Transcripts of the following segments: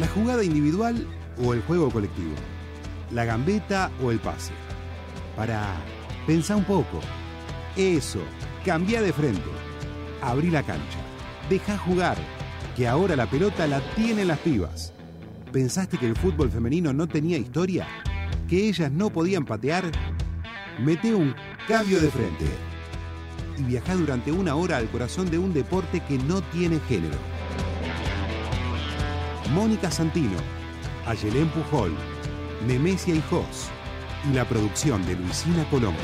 ¿La jugada individual o el juego colectivo? ¿La gambeta o el pase? Para pensar un poco. Eso, cambia de frente. Abrí la cancha. Deja jugar, que ahora la pelota la tienen las pibas. ¿Pensaste que el fútbol femenino no tenía historia? ¿Que ellas no podían patear? Mete un cambio de frente y viaja durante una hora al corazón de un deporte que no tiene género. Mónica Santino, Ayelén Pujol, Nemesia Hijos y la producción de Luisina Colombo.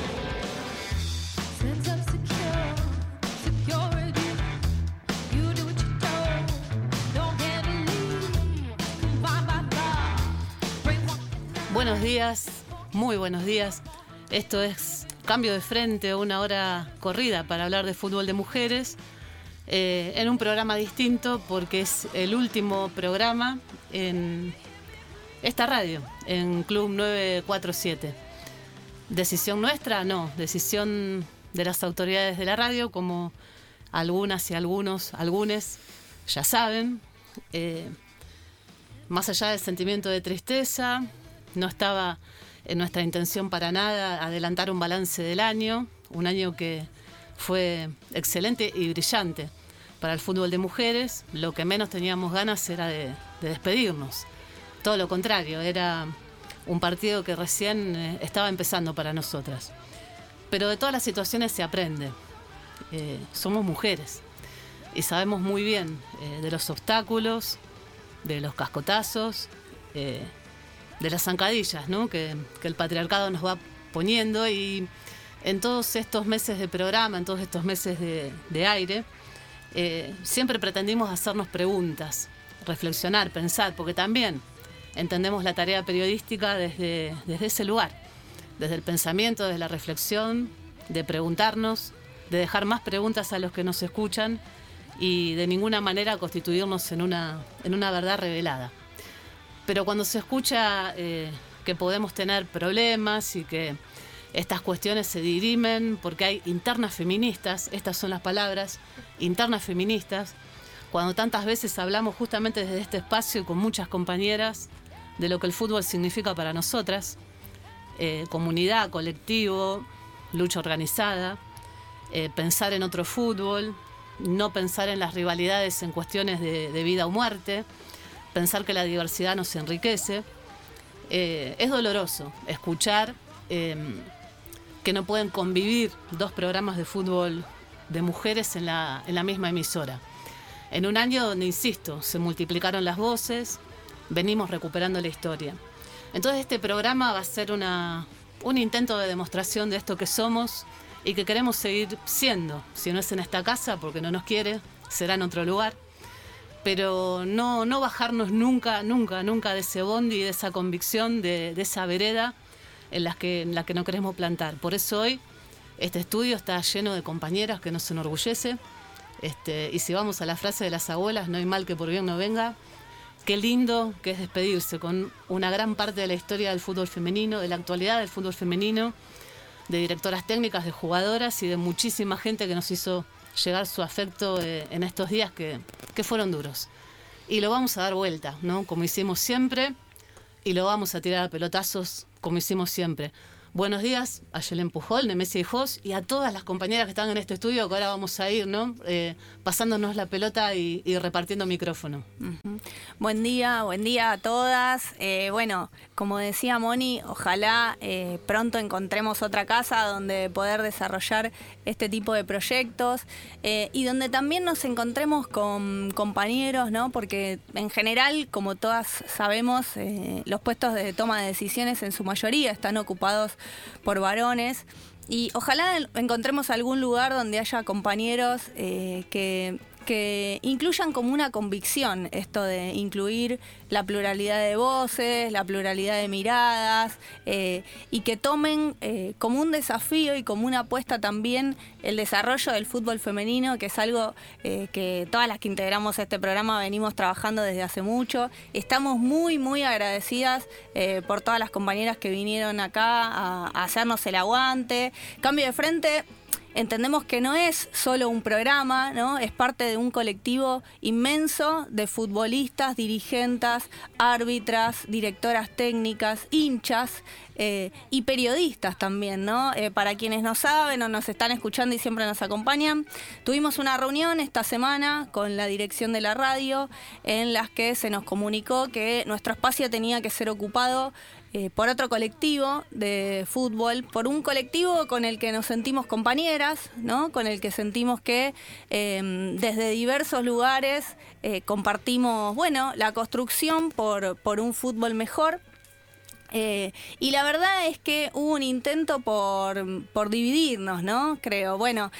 Buenos días, muy buenos días. Esto es Cambio de Frente, una hora corrida para hablar de fútbol de mujeres, eh, en un programa distinto porque es el último programa en esta radio, en Club 947. ¿Decisión nuestra? No, decisión de las autoridades de la radio, como algunas y algunos, algunos ya saben. Eh, más allá del sentimiento de tristeza, no estaba en nuestra intención para nada adelantar un balance del año, un año que fue excelente y brillante para el fútbol de mujeres. Lo que menos teníamos ganas era de, despedirnos. Todo lo contrario, era un partido que recién eh, estaba empezando para nosotras. Pero de todas las situaciones se aprende. Eh, somos mujeres y sabemos muy bien eh, de los obstáculos, de los cascotazos, de las zancadillas ¿no? que, el patriarcado nos va poniendo y en todos estos meses de programa, en todos estos meses de, aire, eh, siempre pretendimos hacernos preguntas, reflexionar, pensar, porque también entendemos la tarea periodística desde, desde ese lugar, desde el pensamiento, desde la reflexión, de preguntarnos, de dejar más preguntas a los que nos escuchan y de ninguna manera constituirnos en una, en una verdad revelada. Pero cuando se escucha eh, que podemos tener problemas y que estas cuestiones se dirimen porque hay internas feministas, estas son las palabras, internas feministas, cuando tantas veces hablamos justamente desde este espacio con muchas compañeras de lo que el fútbol significa para nosotras, eh, comunidad, colectivo, lucha organizada, eh, pensar en otro fútbol, no pensar en las rivalidades en cuestiones de vida o muerte, pensar que la diversidad nos enriquece. Eh, es doloroso escuchar que no pueden convivir dos programas de fútbol de mujeres en la, misma emisora. En un año donde, insisto, se multiplicaron las voces, venimos recuperando la historia. Entonces este programa va a ser una, un intento de demostración de esto que somos y que queremos seguir siendo. Si no es en esta casa, porque no nos quiere, será en otro lugar pero no, no bajarnos nunca, nunca, nunca de ese bondi de esa convicción, de, esa vereda en la, que, en la que no queremos plantar. Por eso hoy este estudio está lleno de compañeras que nos enorgullece. Este, y si vamos a la frase de las abuelas, no hay mal que por bien no venga, qué lindo que es despedirse con una gran parte de la historia del fútbol femenino, de la actualidad del fútbol femenino, de directoras técnicas, de jugadoras y de muchísima gente que nos hizo llegar su afecto eh, en estos días que, que, fueron duros. Y lo vamos a dar vuelta, ¿no? Como hicimos siempre, y lo vamos a tirar a pelotazos como hicimos siempre. Buenos días a Yelen Pujol, Nemesia y Jos, y a todas las compañeras que están en este estudio, que ahora vamos a ir, ¿no? Eh, pasándonos la pelota y, repartiendo micrófono. Buen día, buen día a todas. Eh, bueno, como decía Moni, ojalá eh, pronto encontremos otra casa donde poder desarrollar este tipo de proyectos y donde también nos encontremos con compañeros, ¿no? Porque en general, como todas sabemos, los puestos de toma de decisiones en su mayoría están ocupados por varones. Y ojalá encontremos algún lugar donde haya compañeros eh, que que incluyan como una convicción esto de incluir la pluralidad de voces, la pluralidad de miradas, eh, y que tomen eh, como un desafío y como una apuesta también el desarrollo del fútbol femenino, que es algo eh, que todas las que integramos este programa venimos trabajando desde hace mucho. Estamos muy, muy agradecidas por todas las compañeras que vinieron acá a hacernos el aguante. Cambio de frente entendemos que no es solo un programa, ¿no? Es parte de un colectivo inmenso de futbolistas, dirigentes, árbitras, directoras técnicas, hinchas eh, y periodistas también, ¿no? Eh, para quienes no saben o nos están escuchando y siempre nos acompañan, tuvimos una reunión esta semana con la dirección de la radio en las que se nos comunicó que nuestro espacio tenía que ser ocupado eh, por otro colectivo de fútbol, por un colectivo con el que nos sentimos compañeras, ¿no? con el que sentimos que em, desde diversos lugares eh, compartimos bueno, la construcción por, por un fútbol mejor. Eh, y la verdad es que hubo un intento por, por dividirnos, ¿no? Creo. Bueno,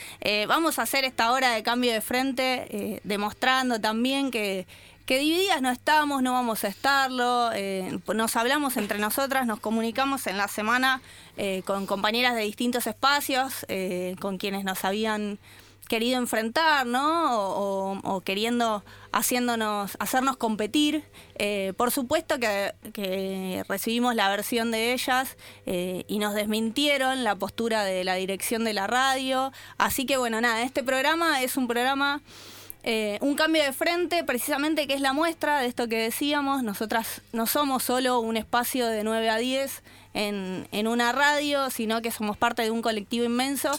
vamos a hacer esta hora de cambio de frente, demostrando también que, que divididas no estamos, no vamos a estarlo, eh, nos hablamos entre nosotras, nos comunicamos en la semana eh, con compañeras de distintos espacios, eh, con quienes nos habían querido enfrentar, ¿no? O, queriendo haciéndonos, hacernos competir. por supuesto que, recibimos la versión de ellas y nos desmintieron la postura de la dirección de la radio. Así que bueno, nada, este programa es un programa eh, un cambio de frente, precisamente que es la muestra de esto que decíamos, nosotras no somos solo un espacio de 9 a 10 en, una radio, sino que somos parte de un colectivo inmenso,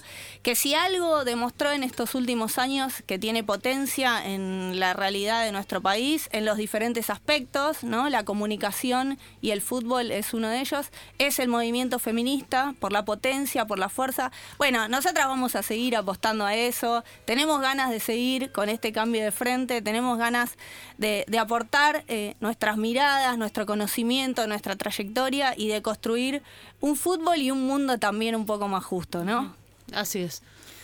que si algo demostró en estos últimos años que tiene potencia en la realidad de nuestro país, en los diferentes aspectos, ¿no? La comunicación y el fútbol es uno de ellos, es el movimiento feminista, por la potencia, por la fuerza. Bueno, nosotras vamos a seguir apostando a eso, tenemos ganas de seguir con este cambio de frente, tenemos ganas de, aportar eh, nuestras miradas, nuestro conocimiento, nuestra trayectoria y de construir un fútbol y un mundo también un poco más justo, ¿no? Así es.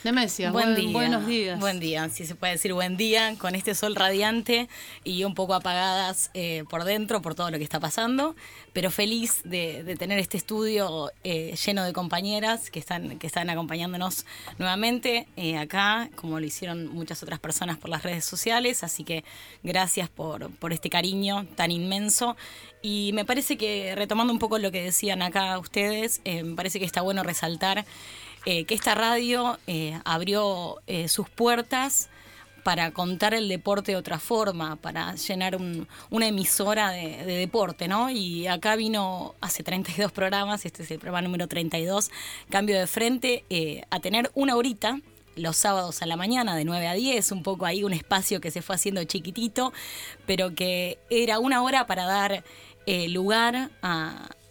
Demesia, buen, día. buenos días. Buen día, si se puede decir buen día, con este sol radiante y un poco apagadas eh, por dentro por todo lo que está pasando, pero feliz de, tener este estudio eh, lleno de compañeras que están, que están acompañándonos nuevamente eh, acá, como lo hicieron muchas otras personas por las redes sociales, así que gracias por, por este cariño tan inmenso. Y me parece que, retomando un poco lo que decían acá ustedes, me parece que está bueno resaltar eh, que esta radio eh, abrió eh, sus puertas para contar el deporte de otra forma, para llenar una emisora de, deporte, ¿no? Y acá vino hace 32 programas, este es el programa número 32, Cambio de Frente, a tener una horita los sábados a la mañana de 9 a 10, un poco ahí un espacio que se fue haciendo chiquitito, pero que era una hora para dar lugar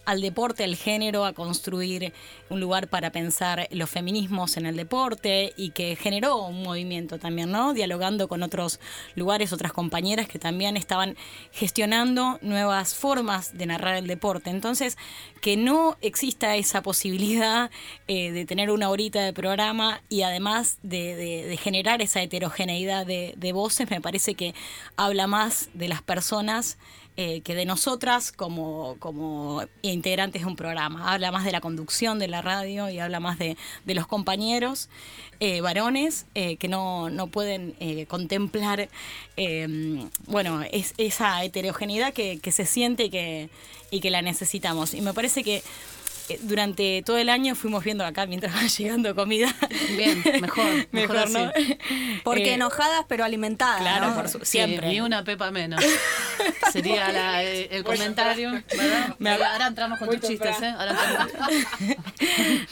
al deporte, al género, a construir un lugar para pensar los feminismos en el deporte y que generó un movimiento también, ¿no? Dialogando con otros lugares, otras compañeras que también estaban gestionando nuevas formas de narrar el deporte. Entonces, que no exista esa posibilidad eh, de tener una horita de programa y además de, generar esa heterogeneidad de, voces, me parece que habla más de las personas eh, que de nosotras como, como integrantes de un programa. Habla más de la conducción de la radio y habla más de, de los compañeros eh, varones eh, que no, no pueden contemplar bueno, es, esa heterogeneidad que, que se siente que, y que la necesitamos. Y me parece que eh, durante todo el año fuimos viendo acá mientras va llegando comida. Bien, mejor. mejor, ¿no? Porque eh, enojadas pero alimentadas. Claro, por siempre. ni una pepa menos. Sería eh, el, comentario. Ahora entramos con tus chistes, ¿eh?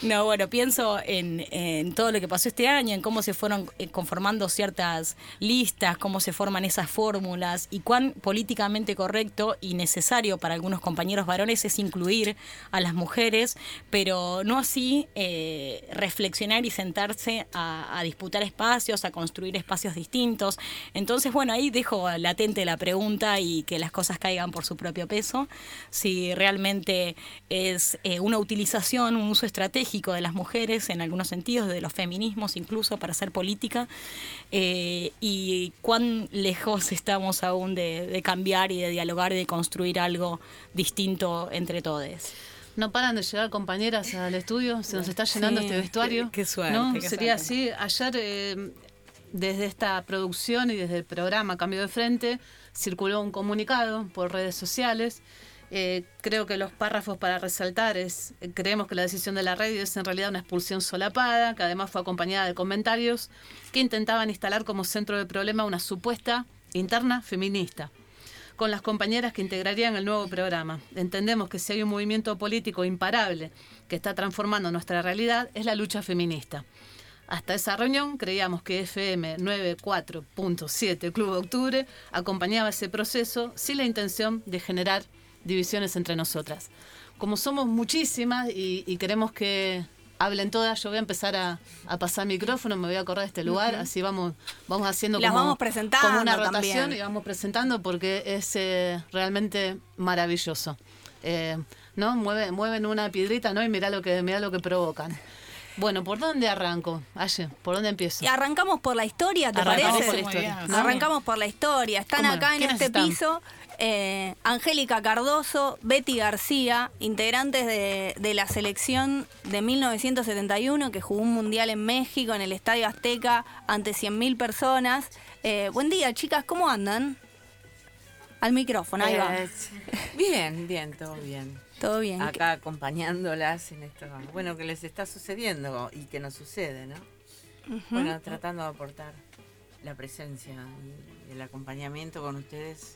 no, bueno, pienso en, en, todo lo que pasó este año, en cómo se fueron conformando ciertas listas, cómo se forman esas fórmulas y cuán políticamente correcto y necesario para algunos compañeros varones es incluir a las mujeres pero no así eh, reflexionar y sentarse a, disputar espacios, a construir espacios distintos. Entonces, bueno, ahí dejo latente la pregunta y que las cosas caigan por su propio peso, si realmente es eh, una utilización, un uso estratégico de las mujeres en algunos sentidos, de los feminismos incluso para hacer política, eh, y cuán lejos estamos aún de, de cambiar y de dialogar y de construir algo distinto entre todos. No paran de llegar compañeras al estudio, se nos está llenando este vestuario. Qué, suerte. Sería así. Ayer, eh, desde esta producción y desde el programa Cambio de Frente, circuló un comunicado por redes sociales Eh, creo que los párrafos para resaltar es, eh, creemos que la decisión de la red es en realidad una expulsión solapada, que además fue acompañada de comentarios que intentaban instalar como centro del problema una supuesta interna feminista con las compañeras que integrarían el nuevo programa. Entendemos que si hay un movimiento político imparable que está transformando nuestra realidad, es la lucha feminista. Hasta esa reunión creíamos que FM 94.7 Club de Octubre acompañaba ese proceso sin la intención de generar divisiones entre nosotras. Como somos muchísimas y, queremos que hablen todas, yo voy a empezar a, pasar micrófono, me voy a correr de este lugar, así vamos, vamos haciendo como, vamos presentando una rotación y vamos presentando porque es eh, realmente maravilloso. Eh, ¿no? Mueven, mueven una piedrita, ¿no? Y mira lo que, mira lo que provocan. Bueno, ¿por dónde arranco? Aye, ¿por dónde empiezo? Y arrancamos por la historia, ¿te Arrancamos parece? Por la historia. Arrancamos por la historia. Están acá en este piso eh, Angélica Cardoso, Betty García, integrantes de, la selección de 1971 que jugó un mundial en México en el Estadio Azteca ante 100.000 personas. Eh, buen día, chicas, ¿cómo andan? Al micrófono, ahí va. Eh, bien, bien, todo bien. Todo bien. Acá acompañándolas en esto, bueno, que les está sucediendo y que nos sucede, ¿no? Bueno, tratando de aportar la presencia y el acompañamiento con ustedes,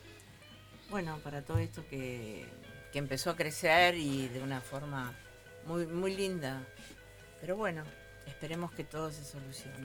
bueno, para todo esto que, que empezó a crecer y de una forma muy, muy linda. Pero bueno, Esperemos que todo se solucione.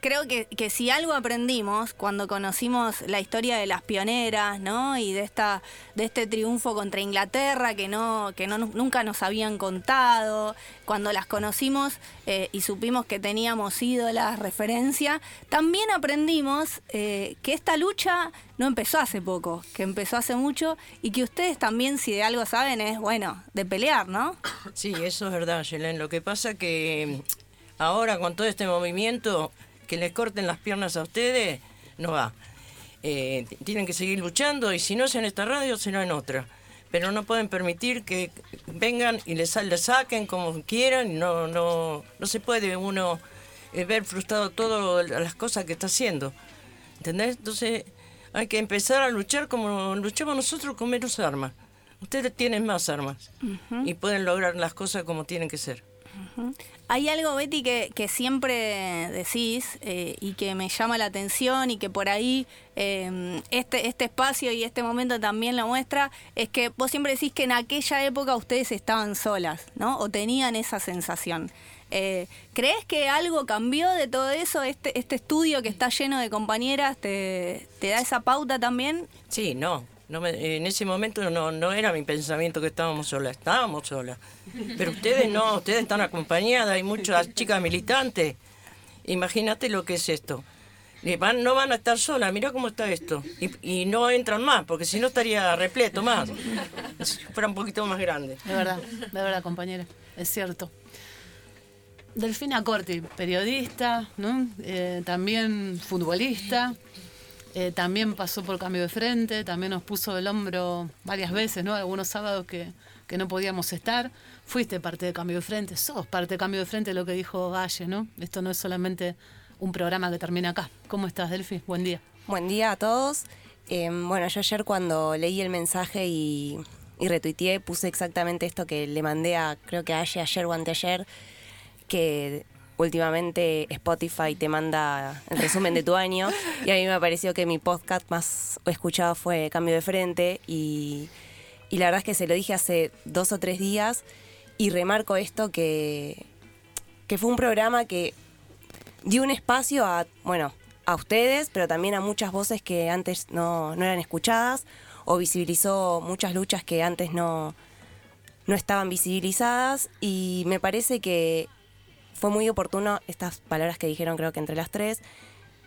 Creo que, que, si algo aprendimos cuando conocimos la historia de las pioneras, ¿no? Y de esta, de este triunfo contra Inglaterra que no, que no nunca nos habían contado, cuando las conocimos eh, y supimos que teníamos ídolas, referencia, también aprendimos eh, que esta lucha no empezó hace poco, que empezó hace mucho y que ustedes también, si de algo saben, es bueno, de pelear, ¿no? Sí, eso es verdad, Yelen. Lo que pasa que Ahora con todo este movimiento, que les corten las piernas a ustedes, no va. Eh, tienen que seguir luchando y si no es en esta radio, será en otra. Pero no pueden permitir que vengan y les, saquen como quieran. No, no, no se puede uno eh, ver frustrado todas las cosas que está haciendo. ¿Entendés? Entonces hay que empezar a luchar como luchamos nosotros con menos armas. Ustedes tienen más armas y pueden lograr las cosas como tienen que ser. Hay algo, Betty, que, siempre decís eh, y que me llama la atención y que por ahí em, este, este espacio y este momento también lo muestra, es que vos siempre decís que en aquella época ustedes estaban solas, ¿no? O tenían esa sensación. Eh, ¿Crees que algo cambió de todo eso? ¿Este, este estudio que está lleno de compañeras te, te da esa pauta también? Sí, no, en ese momento no, no era mi pensamiento que estábamos solas, estábamos solas. Pero ustedes no, ustedes están acompañadas, hay muchas chicas militantes. Imagínate lo que es esto. Van, no van a estar solas, mira cómo está esto. Y, no entran más, porque si no estaría repleto más. Si fuera un poquito más grande. De verdad, de verdad, compañera, es cierto. Delfina Corti, periodista, ¿no? Eh, también futbolista. Eh, también pasó por cambio de frente, también nos puso el hombro varias veces, ¿no? Algunos sábados que, no podíamos estar. Fuiste parte de cambio de frente, sos parte de cambio de frente, lo que dijo Valle, ¿no? Esto no es solamente un programa que termina acá. ¿Cómo estás, Delfi? Buen día. Buen día a todos. Em, bueno, yo ayer cuando leí el mensaje y, y retuiteé, puse exactamente esto que le mandé a, creo que a ayer o anteayer, que últimamente Spotify te manda el resumen de tu año. Y a mí me pareció que mi podcast más escuchado fue Cambio de Frente. Y, la verdad es que se lo dije hace dos o tres días. Y remarco esto que, que fue un programa que dio un espacio a, bueno, a ustedes, pero también a muchas voces que antes no, no eran escuchadas o visibilizó muchas luchas que antes no, no estaban visibilizadas. Y me parece que fue muy oportuno estas palabras que dijeron creo que entre las tres,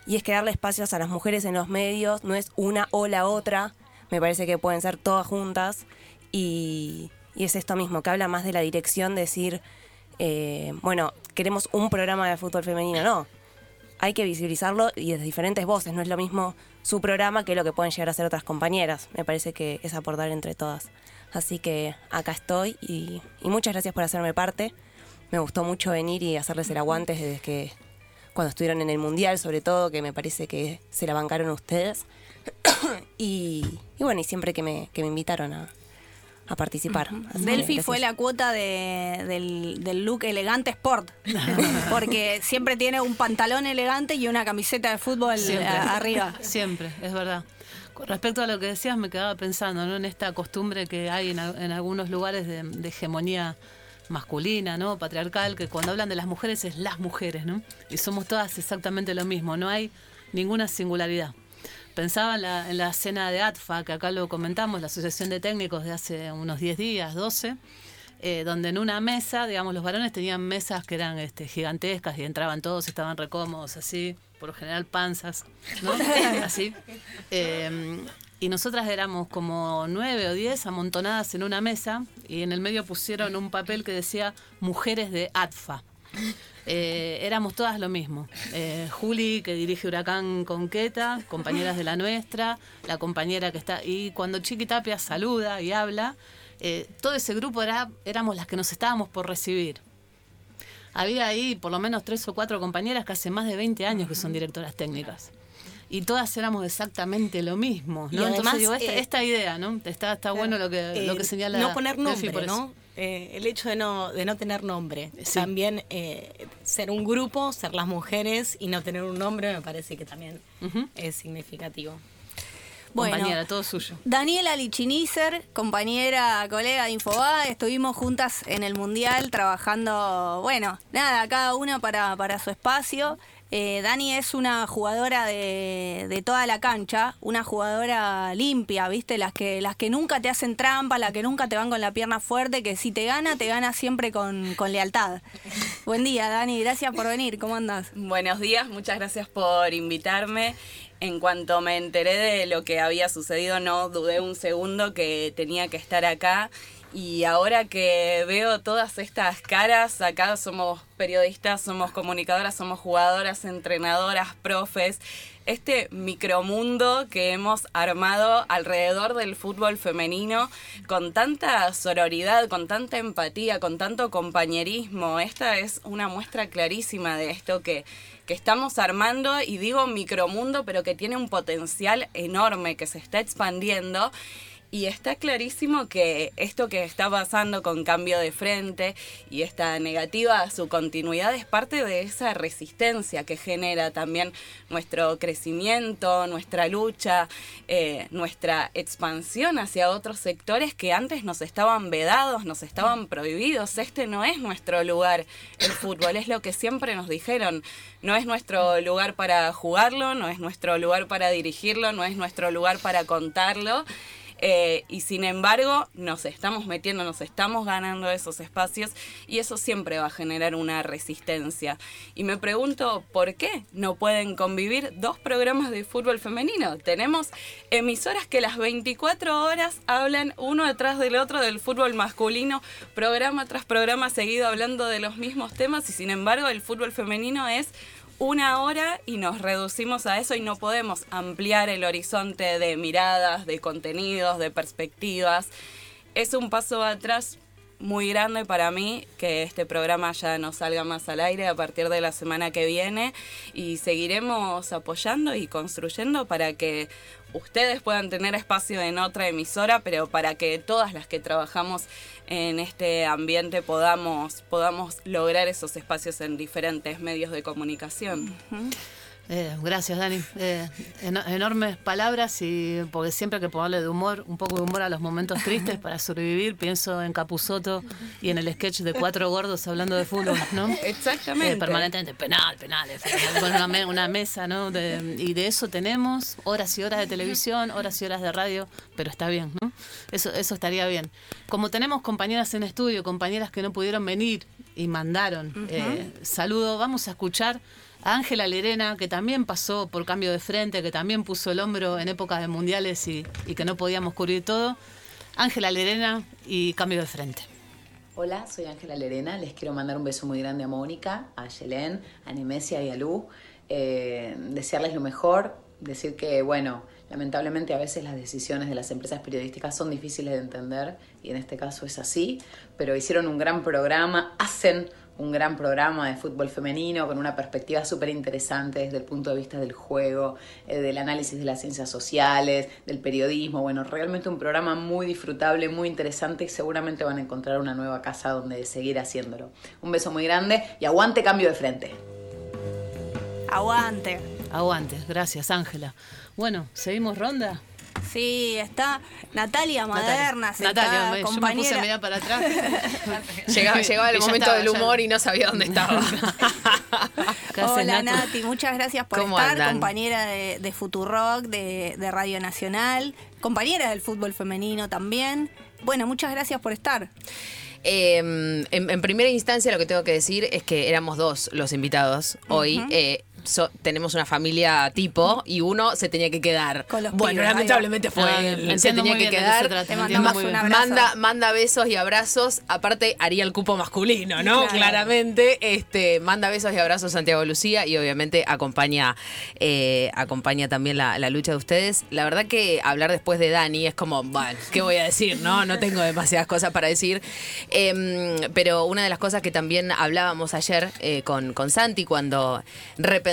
y es que darle espacios a las mujeres en los medios no es una o la otra, me parece que pueden ser todas juntas, y, es esto mismo, que habla más de la dirección, decir, eh, bueno, queremos un programa de fútbol femenino, no, hay que visibilizarlo y desde diferentes voces, no es lo mismo su programa que lo que pueden llegar a ser otras compañeras, me parece que es aportar entre todas. Así que acá estoy y muchas gracias por hacerme parte me gustó mucho venir y hacerles el aguante desde que cuando estuvieron en el mundial, sobre todo, que me parece que se la bancaron ustedes. y, bueno, y siempre que me, que me invitaron a, a participar. Delphi fue la cuota del, del, look elegante sport, porque siempre tiene un pantalón elegante y una camiseta de fútbol arriba. Siempre, es verdad. Con respecto a lo que decías, me quedaba pensando ¿no? en esta costumbre que hay en, algunos lugares de, de, hegemonía masculina, ¿no? patriarcal, que cuando hablan de las mujeres es las mujeres, ¿no? Y somos todas exactamente lo mismo, no hay ninguna singularidad. Pensaba en la, en cena de ATFA, que acá lo comentamos, la Asociación de Técnicos de hace unos 10 días, 12, eh, donde en una mesa, digamos, los varones tenían mesas que eran este, gigantescas y entraban todos, estaban recómodos, así, por lo general panzas, ¿no? así. Eh, y nosotras éramos como nueve o diez amontonadas en una mesa y en el medio pusieron un papel que decía mujeres de ATFA. Eh, éramos todas lo mismo. Eh, Juli, que dirige Huracán Conqueta, compañeras de la nuestra, la compañera que está. Y cuando Chiqui Tapia saluda y habla, eh, todo ese grupo era, éramos las que nos estábamos por recibir. Había ahí por lo menos tres o cuatro compañeras que hace más de 20 años que son directoras técnicas y todas éramos exactamente lo mismo, ¿no? Entonces digo, esta, idea, ¿no? Está, está bueno lo que, lo que señala No poner nombre, ¿no? Eh, el hecho de no, de no tener nombre. También eh, ser un grupo, ser las mujeres y no tener un nombre me parece que también es significativo. Bueno, compañera, todo suyo. Daniela Lichinizer, compañera, colega de Infoba, estuvimos juntas en el Mundial trabajando, bueno, nada, cada una para, para su espacio. Eh, Dani es una jugadora de, toda la cancha, una jugadora limpia, ¿viste? Las que, las que nunca te hacen trampa, las que nunca te van con la pierna fuerte, que si te gana, te gana siempre con, lealtad. Buen día, Dani, gracias por venir, ¿cómo andas? Buenos días, muchas gracias por invitarme. En cuanto me enteré de lo que había sucedido, no dudé un segundo que tenía que estar acá y ahora que veo todas estas caras, acá somos periodistas, somos comunicadoras, somos jugadoras, entrenadoras, profes, este micromundo que hemos armado alrededor del fútbol femenino con tanta sororidad, con tanta empatía, con tanto compañerismo. Esta es una muestra clarísima de esto que, que estamos armando y digo micromundo, pero que tiene un potencial enorme, que se está expandiendo y está clarísimo que esto que está pasando con cambio de frente y esta negativa a su continuidad es parte de esa resistencia que genera también nuestro crecimiento, nuestra lucha, eh, nuestra expansión hacia otros sectores que antes nos estaban vedados, nos estaban prohibidos. Este no es nuestro lugar, el fútbol, es lo que siempre nos dijeron. No es nuestro lugar para jugarlo, no es nuestro lugar para dirigirlo, no es nuestro lugar para contarlo. Eh, y sin embargo nos estamos metiendo, nos estamos ganando esos espacios y eso siempre va a generar una resistencia. Y me pregunto, ¿por qué no pueden convivir dos programas de fútbol femenino? Tenemos emisoras que las 24 horas hablan uno detrás del otro del fútbol masculino, programa tras programa seguido hablando de los mismos temas y sin embargo el fútbol femenino es una hora y nos reducimos a eso y no podemos ampliar el horizonte de miradas, de contenidos, de perspectivas. Es un paso atrás muy grande para mí que este programa ya no salga más al aire a partir de la semana que viene y seguiremos apoyando y construyendo para que ustedes puedan tener espacio en otra emisora, pero para que todas las que trabajamos en este ambiente podamos, podamos lograr esos espacios en diferentes medios de comunicación. Eh, gracias, Dani. Eh, enormes palabras y porque siempre hay que ponerle de humor, un poco de humor a los momentos tristes para sobrevivir. Pienso en Capusoto y en el sketch de cuatro gordos hablando de fútbol, ¿no? Exactamente. Eh, permanentemente, penal, penal, una, una, mesa, ¿no? y de eso tenemos horas y horas de televisión, horas y horas de radio, pero está bien, ¿no? Eso, eso estaría bien. Como tenemos compañeras en estudio, compañeras que no pudieron venir y mandaron, saludo, vamos a escuchar Ángela Lerena, que también pasó por cambio de frente, que también puso el hombro en épocas de mundiales y, que no podíamos cubrir todo. Ángela Lerena y cambio de frente. Hola, soy Ángela Lerena. Les quiero mandar un beso muy grande a Mónica, a Yelén, a Nemesia y a Lu. Eh, desearles lo mejor, decir que, bueno, lamentablemente a veces las decisiones de las empresas periodísticas son difíciles de entender y en este caso es así, pero hicieron un gran programa, hacen un gran programa de fútbol femenino con una perspectiva súper interesante desde el punto de vista del juego, eh, del análisis de las ciencias sociales, del periodismo. Bueno, realmente un programa muy disfrutable, muy interesante y seguramente van a encontrar una nueva casa donde seguir haciéndolo. Un beso muy grande y aguante cambio de frente. Aguante. Aguante, gracias Ángela. Bueno, ¿seguimos ronda? Sí, está Natalia Maderna, Natalia, me- yo me puse compañera. media para atrás. Llegaba, llegaba el momento estaba, del ya- humor y no sabía dónde estaba. ¿Qué haces, Hola? Nati, muchas gracias por ¿Cómo estar, andan? compañera de, de Futurock, de, de Radio Nacional, compañera del fútbol femenino también. Bueno, muchas gracias por estar. Eh, en, en primera instancia lo que tengo que decir es que éramos dos los invitados hoy. Eh, so- tenemos una familia tipo y uno se tenía que quedar. Con los bueno, pibes, lamentablemente fue Ah, él. Se tenía que quedar. Te mandamos un abrazo. Manda, manda besos y abrazos. Aparte, haría el cupo masculino, ¿no? Claro. Claramente. Este, manda besos y abrazos Santiago Lucía y obviamente acompaña, eh, acompaña también la, la lucha de ustedes. La verdad que hablar después de Dani es como, bueno, ¿qué voy a decir? No, no tengo demasiadas cosas para decir. Em, pero una de las cosas que también hablábamos ayer eh, con, con Santi cuando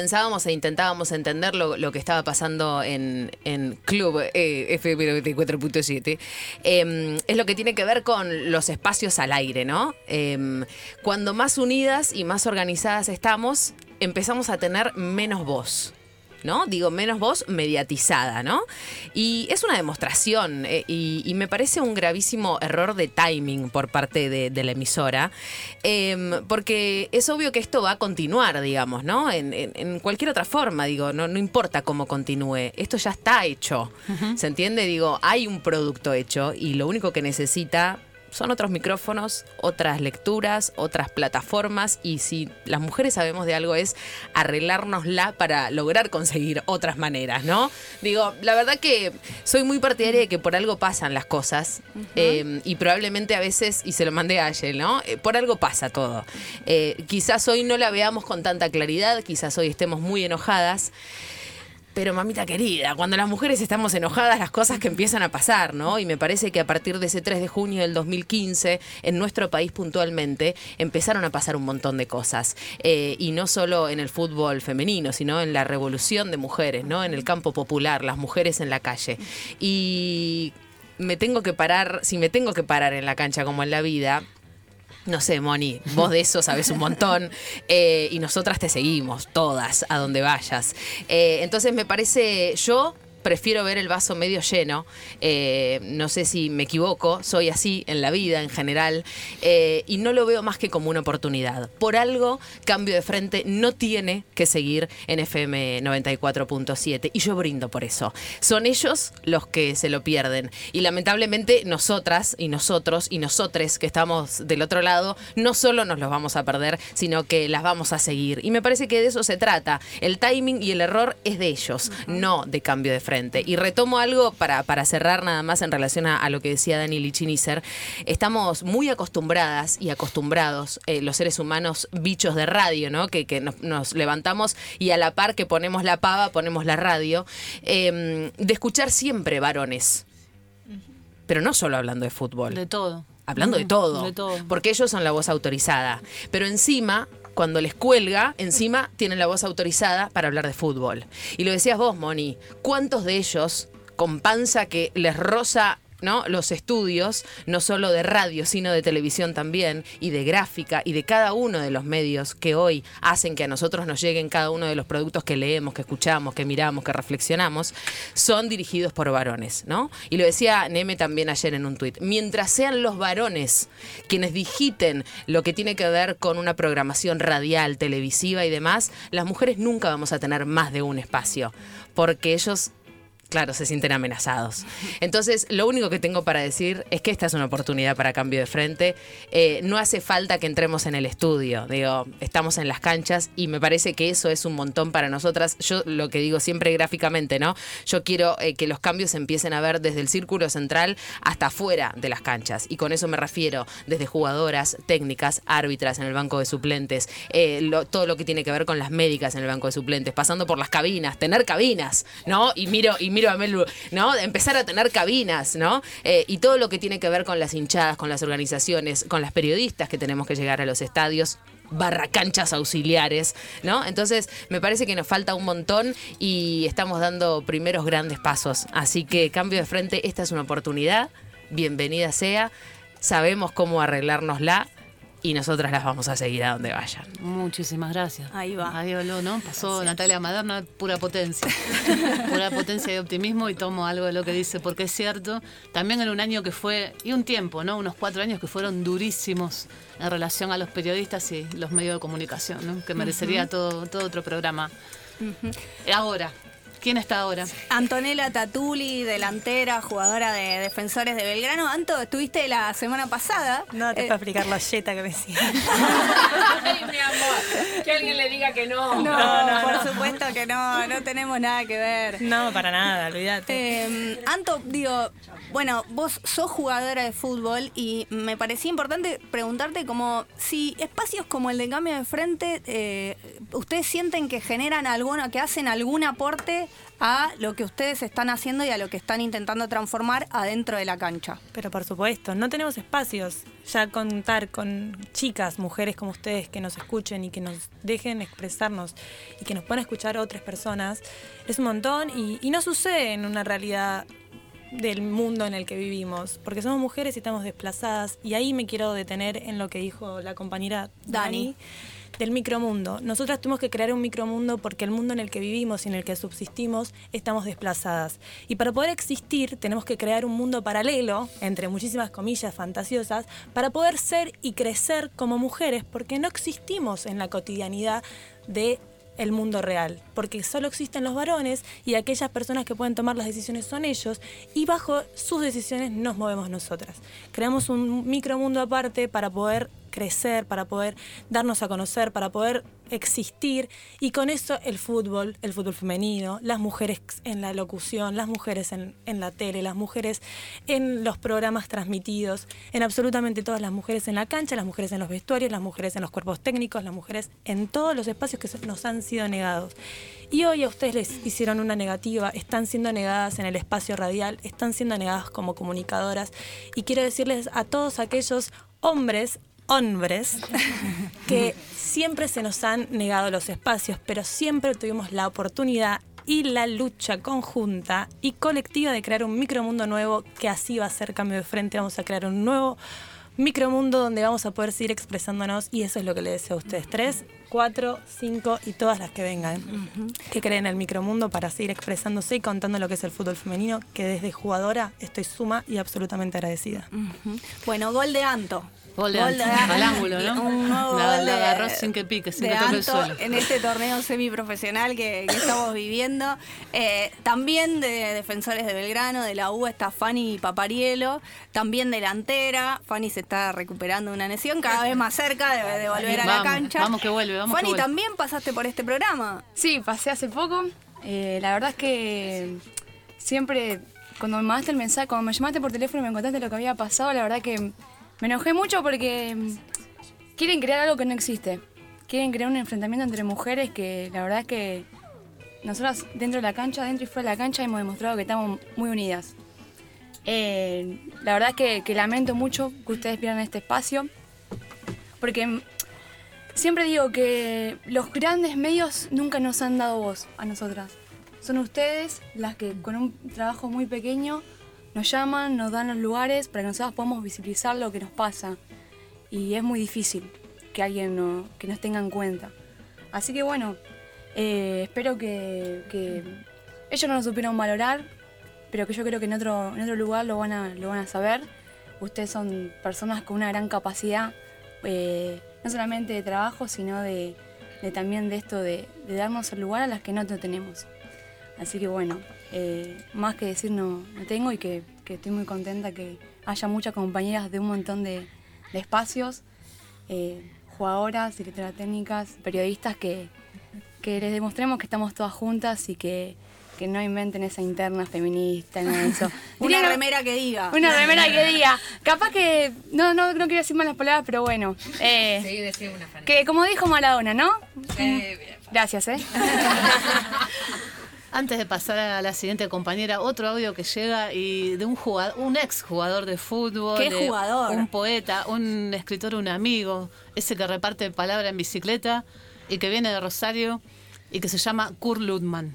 repensábamos e intentábamos entender lo, lo que estaba pasando en, en Club eh, FM 94.7 em, es lo que tiene que ver con los espacios al aire, ¿no? Em, cuando más unidas y más organizadas estamos, empezamos a tener menos voz. ¿No? Digo, menos voz mediatizada, ¿no? Y es una demostración eh, y, y me parece un gravísimo error de timing por parte de, de la emisora, em, porque es obvio que esto va a continuar, digamos, ¿no? En, en- en cualquier otra forma, digo, no, no importa cómo continúe, esto ya está hecho, ¿se entiende? Digo, hay un producto hecho y lo único que necesita son otros micrófonos, otras lecturas, otras plataformas y si las mujeres sabemos de algo es arreglárnosla para lograr conseguir otras maneras, ¿no? Digo, la verdad que soy muy partidaria de que por algo pasan las cosas eh, y probablemente a veces, y se lo mandé a Ayel, ¿no? Eh, por algo pasa todo. Eh, quizás hoy no la veamos con tanta claridad, quizás hoy estemos muy enojadas. Pero mamita querida, cuando las mujeres estamos enojadas, las cosas que empiezan a pasar, ¿no? Y me parece que a partir de ese 3 de junio del 2015, en nuestro país puntualmente, empezaron a pasar un montón de cosas. Eh, y no solo en el fútbol femenino, sino en la revolución de mujeres, ¿no? En el campo popular, las mujeres en la calle. Y me tengo que parar, si me tengo que parar en la cancha como en la vida, no sé, Moni, vos de eso sabes un montón eh, y nosotras te seguimos, todas, a donde vayas. Eh, entonces me parece, yo prefiero ver el vaso medio lleno, eh, no sé si me equivoco, soy así en la vida en general eh, y no lo veo más que como una oportunidad. Por algo, Cambio de Frente no tiene que seguir en FM 94.7 y yo brindo por eso. Son ellos los que se lo pierden y lamentablemente nosotras y nosotros y nosotres que estamos del otro lado no solo nos los vamos a perder, sino que las vamos a seguir. Y me parece que de eso se trata. El timing y el error es de ellos, no de Cambio de Frente. Y retomo algo para, para cerrar nada más en relación a, a lo que decía Dani Lichinizer. Estamos muy acostumbradas y acostumbrados, eh, los seres humanos, bichos de radio, ¿no? Que, que nos, nos levantamos y a la par que ponemos la pava, ponemos la radio, eh, de escuchar siempre varones. Pero no solo hablando de fútbol De todo. hablando de todo, De todo. porque ellos son la voz autorizada. Pero encima, cuando les cuelga, encima tienen la voz autorizada para hablar de fútbol. Y lo decías vos, Moni, ¿cuántos de ellos con panza que les roza ¿no? los estudios, no solo de radio, sino de televisión también, y de gráfica, y de cada uno de los medios que hoy hacen que a nosotros nos lleguen cada uno de los productos que leemos, que escuchamos, que miramos, que reflexionamos, son dirigidos por varones, ¿no? Y lo decía Neme también ayer en un tuit. Mientras sean los varones quienes digiten lo que tiene que ver con una programación radial, televisiva y demás, las mujeres nunca vamos a tener más de un espacio, porque ellos Claro, se sienten amenazados. Entonces, lo único que tengo para decir es que esta es una oportunidad para cambio de frente. Eh, no hace falta que entremos en el estudio. Digo, estamos en las canchas y me parece que eso es un montón para nosotras. Yo lo que digo siempre gráficamente, ¿no? Yo quiero eh, que los cambios empiecen a ver desde el círculo central hasta afuera de las canchas. Y con eso me refiero desde jugadoras, técnicas, árbitras en el banco de suplentes, eh, todo lo que tiene que ver con las médicas en el banco de suplentes, pasando por las cabinas, tener cabinas, ¿no? Y miro, y miro a Melu, ¿no? Empezar a tener cabinas, ¿no? Eh, y todo lo que tiene que ver con las hinchadas, con las organizaciones, con las periodistas que tenemos que llegar a los estadios barra canchas auxiliares, ¿no? Entonces, me parece que nos falta un montón y estamos dando primeros grandes pasos. Así que cambio de frente, esta es una oportunidad, bienvenida sea, sabemos cómo arreglárnosla y nosotras las vamos a seguir a donde vayan. Muchísimas gracias. Ahí va. Ahí habló, ¿no? Pasó Natalia Maderna, pura potencia. pura potencia y optimismo y tomo algo de lo que dice, porque es cierto, también en un año que fue, y un tiempo, ¿no? Unos cuatro años que fueron durísimos en relación a los periodistas y los medios de comunicación, ¿no? Que merecería todo, todo otro programa. Ahora, ¿quién está ahora? Antonella Tatuli, delantera, jugadora de Defensores de Belgrano. Anto, estuviste la semana pasada. No, te Eh, puedo explicar la yeta que me decía. Ay, mi amor, que alguien le diga que no. No, por supuesto que no, no tenemos nada que ver. No, para nada, olvídate. Eh, Anto, digo, bueno, vos sos jugadora de fútbol y me parecía importante preguntarte como si espacios como el de cambio de frente, eh, ustedes sienten que generan alguna, que hacen algún aporte a lo que ustedes están haciendo y a lo que están intentando transformar adentro de la cancha. Pero por supuesto, no tenemos espacios. Ya contar con chicas, mujeres como ustedes que nos escuchen y que nos dejen expresarnos y que nos puedan escuchar otras personas es un montón y, y no sucede en una realidad del mundo en el que vivimos, porque somos mujeres y estamos desplazadas y ahí me quiero detener en lo que dijo la compañera Dani. Dani del micromundo. Nosotras tuvimos que crear un micromundo porque el mundo en el que vivimos y en el que subsistimos estamos desplazadas. Y para poder existir tenemos que crear un mundo paralelo, entre muchísimas comillas fantasiosas, para poder ser y crecer como mujeres, porque no existimos en la cotidianidad de el mundo real, porque solo existen los varones y aquellas personas que pueden tomar las decisiones son ellos y bajo sus decisiones nos movemos nosotras. Creamos un micromundo aparte para poder crecer, para poder darnos a conocer, para poder existir y con eso el fútbol, el fútbol femenino, las mujeres en la locución, las mujeres en, la tele, las mujeres en los programas transmitidos, en absolutamente todas las mujeres en la cancha, las mujeres en los vestuarios, las mujeres en los cuerpos técnicos, las mujeres en todos los espacios que nos han sido negados. Y hoy a ustedes les hicieron una negativa, están siendo negadas en el espacio radial, están siendo negadas como comunicadoras y quiero decirles a todos aquellos hombres hombres que siempre se nos han negado los espacios, pero siempre tuvimos la oportunidad y la lucha conjunta y colectiva de crear un micromundo nuevo que así va a ser cambio de frente. Vamos a crear un nuevo micromundo donde vamos a poder seguir expresándonos y eso es lo que les deseo a ustedes. Tres, cuatro, cinco y todas las que vengan. Que creen en el micromundo para seguir expresándose y contando lo que es el fútbol femenino, que desde jugadora estoy suma y absolutamente agradecida. Bueno, gol de Anto. Gol de al ángulo, ¿no? Un nuevo La- gol la agarró sin que pique, sin de que toque el suelo. En este torneo semiprofesional que, que estamos viviendo. Eh, también de Defensores de Belgrano, de la U, está Fanny Paparielo. También delantera. Fanny se está recuperando de una lesión, cada vez más cerca de, de volver a la cancha. vamos que vuelve, vamos que Fanny, vuelve. también pasaste por este programa. Sí, pasé hace poco. Eh, la verdad es que siempre, cuando me mandaste el mensaje, cuando me llamaste por teléfono y me contaste lo que había pasado, la verdad que me enojé mucho porque mm, quieren crear algo que no existe. Quieren crear un enfrentamiento entre mujeres que la verdad es que nosotras dentro de la cancha, dentro y fuera de la cancha, hemos demostrado que estamos muy unidas. Eh, la verdad es que, que lamento mucho que ustedes pierdan este espacio, porque mm, siempre digo que los grandes medios nunca nos han dado voz a nosotras. Son ustedes las que con un trabajo muy pequeño nos llaman, nos dan los lugares para que nosotros podamos visibilizar lo que nos pasa. Y es muy difícil que alguien no, que nos tenga en cuenta. Así que bueno, eh, espero que, ellos no nos supieron valorar, pero que yo creo que en otro, en otro lugar lo van, a, lo van a saber. Ustedes son personas con una gran capacidad, eh, no solamente de trabajo, sino de, también de esto de, de darnos el lugar a las que no tenemos. Así que bueno, eh, más que decir no, no tengo y que, que estoy muy contenta que haya muchas compañeras de un montón de, de espacios, eh, jugadoras, directoras técnicas, periodistas, que, que les demostremos que estamos todas juntas y que, que no inventen esa interna feminista, nada de eso. Una Diría- remera que diga. Una remera que diga. Capaz que. No, no, no quiero decir malas palabras, pero bueno. Eh, Sí, decía una fan. que como dijo Maradona, ¿no? Bien. Gracias, ¿eh? Antes de pasar a la siguiente compañera, otro audio que llega y de un jugador, un ex jugador de fútbol, ¿Qué de jugador? un poeta, un escritor, un amigo, ese que reparte palabra en bicicleta y que viene de Rosario y que se llama Kurt Ludman.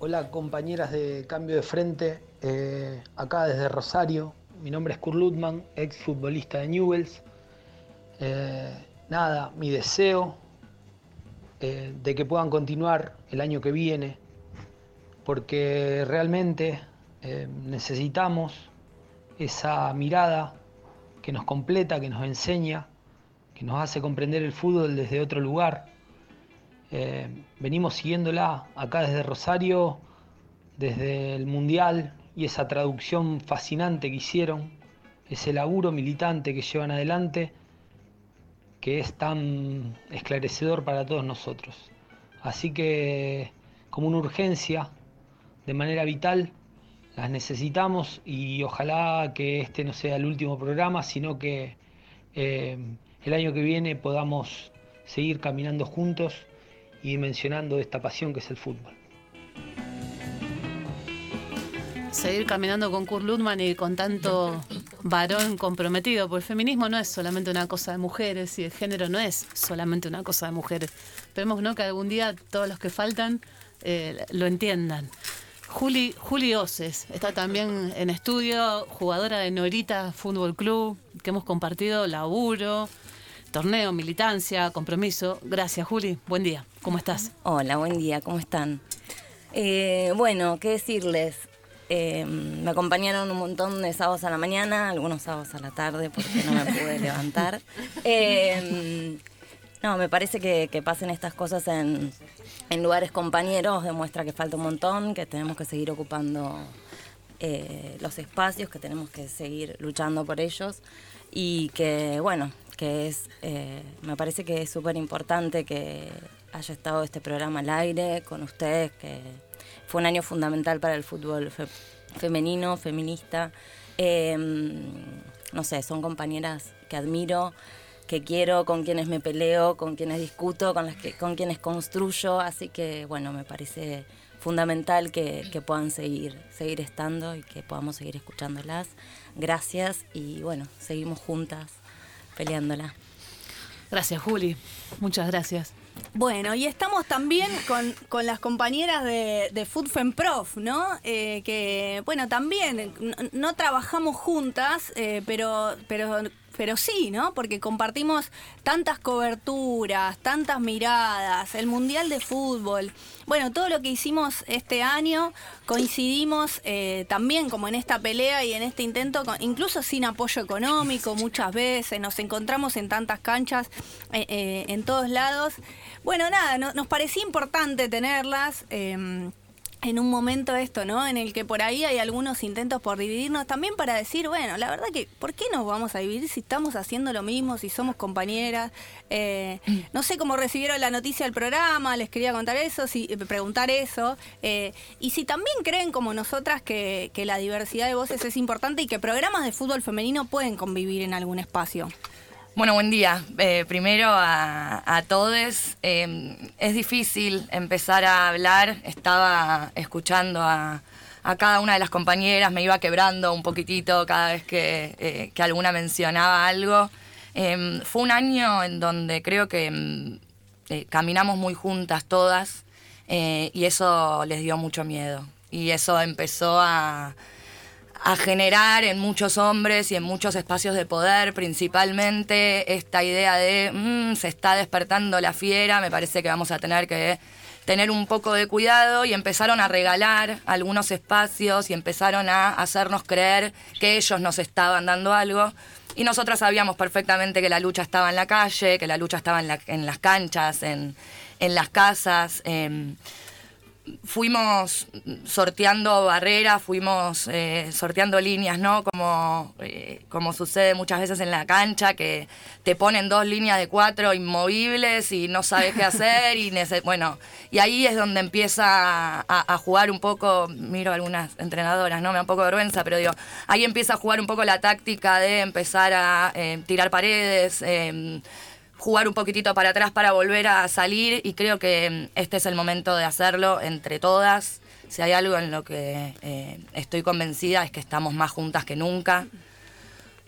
Hola compañeras de Cambio de Frente, eh, acá desde Rosario. Mi nombre es Kurt Ludman, ex futbolista de Newells. Eh, nada, mi deseo eh, de que puedan continuar el año que viene, porque realmente eh, necesitamos esa mirada que nos completa, que nos enseña, que nos hace comprender el fútbol desde otro lugar. Eh, venimos siguiéndola acá desde Rosario, desde el Mundial y esa traducción fascinante que hicieron, ese laburo militante que llevan adelante, que es tan esclarecedor para todos nosotros. Así que, como una urgencia, de manera vital, las necesitamos y ojalá que este no sea el último programa, sino que eh, el año que viene podamos seguir caminando juntos y mencionando esta pasión que es el fútbol. Seguir caminando con Kurt Ludman y con tanto varón comprometido, porque el feminismo no es solamente una cosa de mujeres y el género no es solamente una cosa de mujeres. Esperemos ¿no? que algún día todos los que faltan eh, lo entiendan. Juli, Juli Oces está también en estudio, jugadora de Norita Fútbol Club, que hemos compartido laburo, torneo, militancia, compromiso. Gracias, Juli. Buen día. ¿Cómo estás? Hola, buen día. ¿Cómo están? Eh, bueno, ¿qué decirles? Eh, me acompañaron un montón de sábados a la mañana, algunos sábados a la tarde porque no me pude levantar. Eh, no, me parece que, que pasen estas cosas en, en lugares compañeros demuestra que falta un montón, que tenemos que seguir ocupando eh, los espacios, que tenemos que seguir luchando por ellos y que, bueno, que es, me parece que es súper importante que haya estado este programa al aire con ustedes, que fue un año fundamental para el fútbol fe- femenino, feminista. Eh, no sé, son compañeras que admiro, que quiero, con quienes me peleo, con quienes discuto, con, las que, con quienes construyo, así que bueno, me parece fundamental que, que puedan seguir, seguir estando y que podamos seguir escuchándolas. Gracias y bueno, seguimos juntas peleándola. Gracias, Juli. Muchas gracias. Bueno, y estamos también con, con las compañeras de, de Food Fem Prof, ¿no? Eh, que, bueno, también no, no trabajamos juntas, eh, pero, pero, pero sí, ¿no? Porque compartimos tantas coberturas, tantas miradas, el Mundial de Fútbol. Bueno, todo lo que hicimos este año coincidimos eh, también como en esta pelea y en este intento, incluso sin apoyo económico muchas veces, nos encontramos en tantas canchas eh, eh, en todos lados. Bueno, nada, no- nos parecía importante tenerlas. En un momento esto, ¿no? En el que por ahí hay algunos intentos por dividirnos, también para decir, bueno, la verdad que, ¿por qué nos vamos a dividir si estamos haciendo lo mismo, si somos compañeras? Eh, no sé cómo recibieron la noticia del programa, les quería contar eso, si, eh, preguntar eso, eh, y si también creen como nosotras que, que la diversidad de voces es importante y que programas de fútbol femenino pueden convivir en algún espacio. Bueno, buen día. Eh, primero a, a todos. Eh, es difícil empezar a hablar. Estaba escuchando a, a cada una de las compañeras, me iba quebrando un poquitito cada vez que, eh, que alguna mencionaba algo. Eh, fue un año en donde creo que mm, eh, caminamos muy juntas todas y eso les dio mucho miedo. Y eso empezó a, a generar en muchos hombres y en muchos espacios de poder, principalmente esta idea de "Mm, se está despertando la fiera, me parece que vamos a tener que tener un poco de cuidado y empezaron a regalar algunos espacios y empezaron a hacernos creer que ellos nos estaban dando algo. Y nosotras sabíamos perfectamente que la lucha estaba en la calle, que la lucha estaba en, la- en las canchas, en, en las casas. em, fuimos sorteando barreras, fuimos eh, sorteando líneas, ¿no? Como, eh, como sucede muchas veces en la cancha, que te ponen dos líneas de cuatro inmovibles y no sabes qué hacer. y Bueno, y ahí es donde empieza a, jugar un poco, miro algunas entrenadoras, ¿no? Me da un poco de vergüenza, pero digo, ahí empieza a jugar un poco la táctica de empezar a eh, tirar paredes. Jugar un poquitito para atrás para volver a salir y creo que mm, este es el momento de hacerlo entre todas. Si hay algo en lo que eh, estoy convencida es que estamos más juntas que nunca.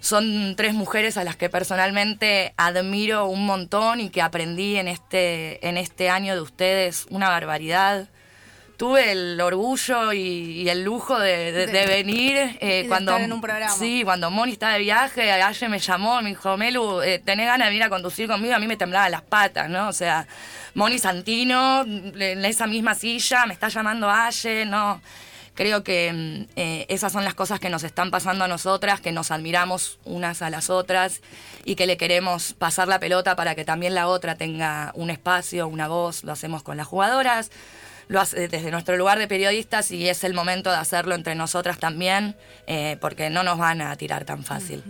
Son tres mujeres a las que personalmente admiro un montón y que aprendí en este, en este año de ustedes una barbaridad tuve el orgullo y, y el lujo de, de- de venir eh, de cuando estar en un programa. sí cuando Moni estaba de viaje Aye me llamó me dijo Melu eh, tenés ganas de venir a conducir conmigo a mí me temblaban las patas no o sea Moni Santino en esa misma silla me está llamando Aye no creo que mm, eh, esas son las cosas que nos están pasando a nosotras, que nos admiramos unas a las otras y que le queremos pasar la pelota para que también la otra tenga un espacio, una voz. Lo hacemos con las jugadoras, lo hace desde nuestro lugar de periodistas y es el momento de hacerlo entre nosotras también, eh, porque no nos van a tirar tan fácil.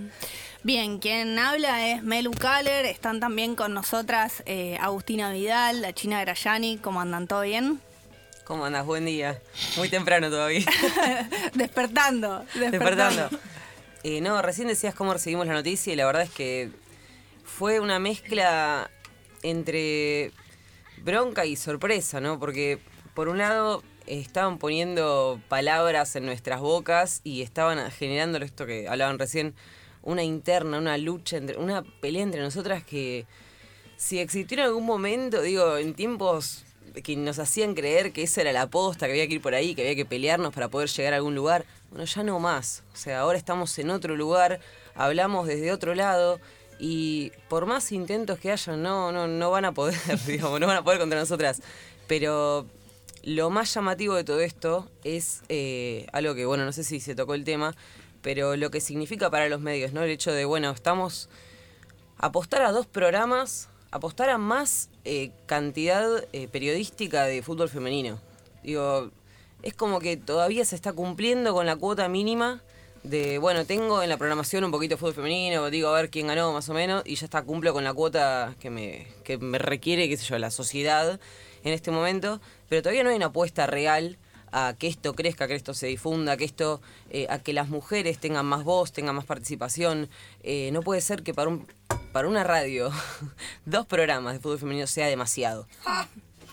Bien, quien habla es Melu Kaller, están también con nosotras eh, Agustina Vidal, la China Grayani, ¿cómo andan? ¿Todo bien? ¿Cómo andas? Buen día. Muy temprano todavía. despertando, despertando. Despertando. Eh, no, recién decías cómo recibimos la noticia y la verdad es que fue una mezcla entre bronca y sorpresa, ¿no? Porque por un lado estaban poniendo palabras en nuestras bocas y estaban generando esto que hablaban recién, una interna, una lucha, una pelea entre nosotras que si existió en algún momento, digo, en tiempos que nos hacían creer que esa era la posta, que había que ir por ahí, que había que pelearnos para poder llegar a algún lugar. Bueno, ya no más. O sea, ahora estamos en otro lugar, hablamos desde otro lado y por más intentos que hayan, no, no, no van a poder, digamos, no van a poder contra nosotras. Pero lo más llamativo de todo esto es eh, algo que, bueno, no sé si se tocó el tema, pero lo que significa para los medios, ¿no? El hecho de, bueno, estamos apostar a dos programas, apostar a más eh, cantidad eh, periodística de fútbol femenino. Digo, es como que todavía se está cumpliendo con la cuota mínima de, bueno, tengo en la programación un poquito de fútbol femenino, digo a ver quién ganó más o menos, y ya está, cumplo con la cuota que me, que me requiere, qué sé yo, la sociedad en este momento, pero todavía no hay una apuesta real a que esto crezca, que esto se difunda, que esto, eh, a que las mujeres tengan más voz, tengan más participación. Eh, no puede ser que para un para una radio dos programas de fútbol femenino sea demasiado.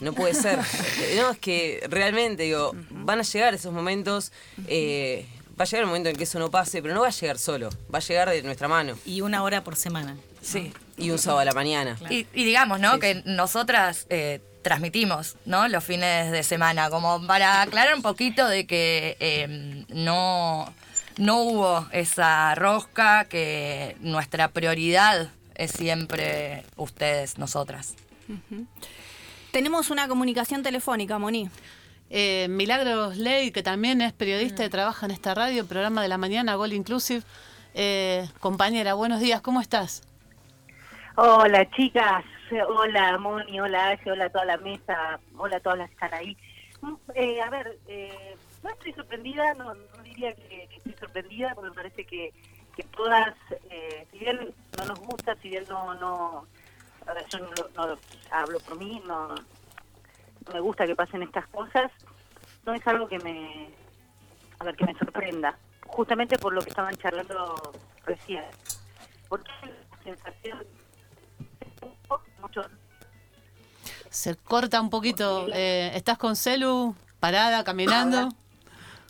No puede ser. No, es que realmente, digo, van a llegar esos momentos, eh, va a llegar el momento en que eso no pase, pero no va a llegar solo, va a llegar de nuestra mano. Y una hora por semana. Sí. Y un sábado a la mañana. Y, y digamos, ¿no? que nosotras eh, transmitimos, ¿no? Los fines de semana, como para aclarar un poquito de que eh, no, no hubo esa rosca, que nuestra prioridad es siempre ustedes, nosotras. Tenemos una comunicación telefónica, Moni. Eh, Milagros Ley, que también es periodista y trabaja en esta radio, programa de la mañana, Gol Inclusive. Eh, compañera, buenos días, ¿cómo estás? Hola chicas, hola Moni, hola Aye, hola toda la mesa, hola todas las que están ahí. Mm, eh, a ver, eh, no estoy sorprendida, no, no diría que, estoy sorprendida, porque me parece que, que todas, eh, si bien no nos gusta, si bien no, no a yo no, no hablo por mí, no, no me gusta que pasen estas cosas, no es algo que me, a ver, que me sorprenda, justamente por lo que estaban charlando recién. Porque la sensación Se corta un poquito. Eh, ¿Estás con Celu? ¿Parada? ¿Caminando?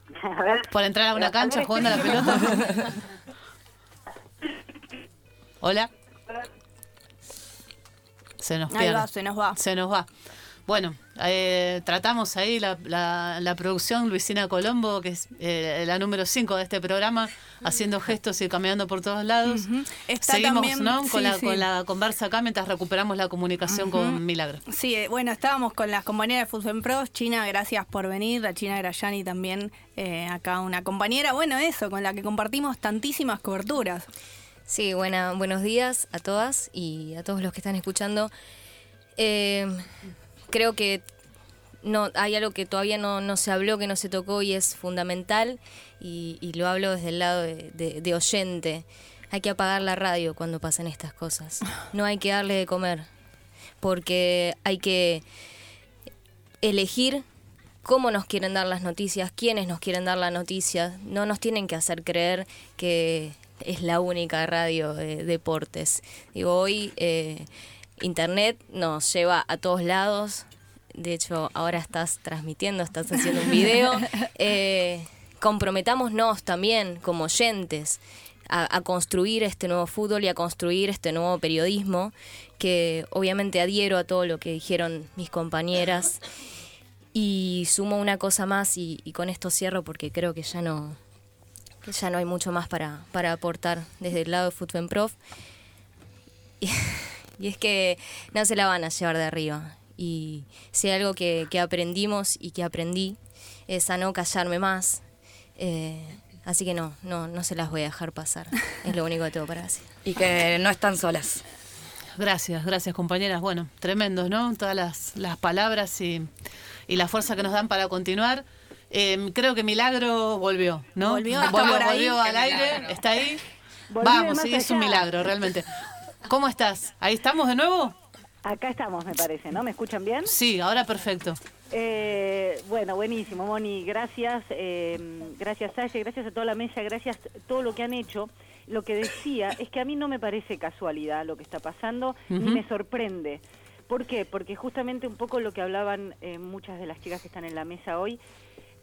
¿Por entrar a una cancha jugando a la pelota? Hola. Se nos pierde. se nos va. Se nos va. Bueno, eh, tratamos ahí la, la- la producción Luisina Colombo, que es eh, la número 5 de este programa, haciendo gestos y caminando por todos lados. Está Seguimos también- ¿no? con, la, sí. con la conversa acá mientras recuperamos la comunicación con Milagro. Sí, eh, bueno, estábamos con las compañeras de Fútbol Pro. China, gracias por venir. La China Grayani también, eh, acá una compañera. Bueno, eso, con la que compartimos tantísimas coberturas. Sí, buena, buenos días a todas y a todos los que están escuchando. Eh, creo que no hay algo que todavía no, no se habló, que no se tocó y es fundamental, y, lo hablo desde el lado de, oyente. Hay que apagar la radio cuando pasan estas cosas. No hay que darle de comer, porque hay que elegir cómo nos quieren dar las noticias, quiénes nos quieren dar la noticia. No nos tienen que hacer creer que es la única radio de deportes. Digo, hoy eh, Internet nos lleva a todos lados. De hecho, ahora estás transmitiendo, estás haciendo un video. Eh, comprometámonos también como oyentes a, a construir este nuevo fútbol y a construir este nuevo periodismo, que obviamente adhiero a todo lo que dijeron mis compañeras. Y sumo una cosa más y, y con esto cierro porque creo que ya no, que ya no hay mucho más para, para aportar desde el lado de Football Prof. Y, es que no se la van a llevar de arriba. Y si hay algo que, que aprendimos y que aprendí es a no callarme más. Eh, así que no, no, no se las voy a dejar pasar. Es lo único que tengo para decir. Y que no están solas. Gracias, gracias compañeras. Bueno, tremendos, ¿no? Todas las, las palabras y, y la fuerza que nos dan para continuar. Eh, creo que Milagro volvió, ¿no? Volvió, volvió, volvió al aire, milagro. está ahí. Volví Vamos, sí, es un milagro, realmente. ¿Cómo estás? ¿Ahí estamos de nuevo? Acá estamos, me parece, ¿no? ¿Me escuchan bien? Sí, ahora perfecto. Eh, bueno, buenísimo, Moni. Gracias, eh, gracias Sasha, gracias a toda la mesa, gracias todo lo que han hecho. Lo que decía es que a mí no me parece casualidad lo que está pasando, ni Ujú. me sorprende. ¿Por qué? Porque justamente un poco lo que hablaban eh, muchas de las chicas que están en la mesa hoy,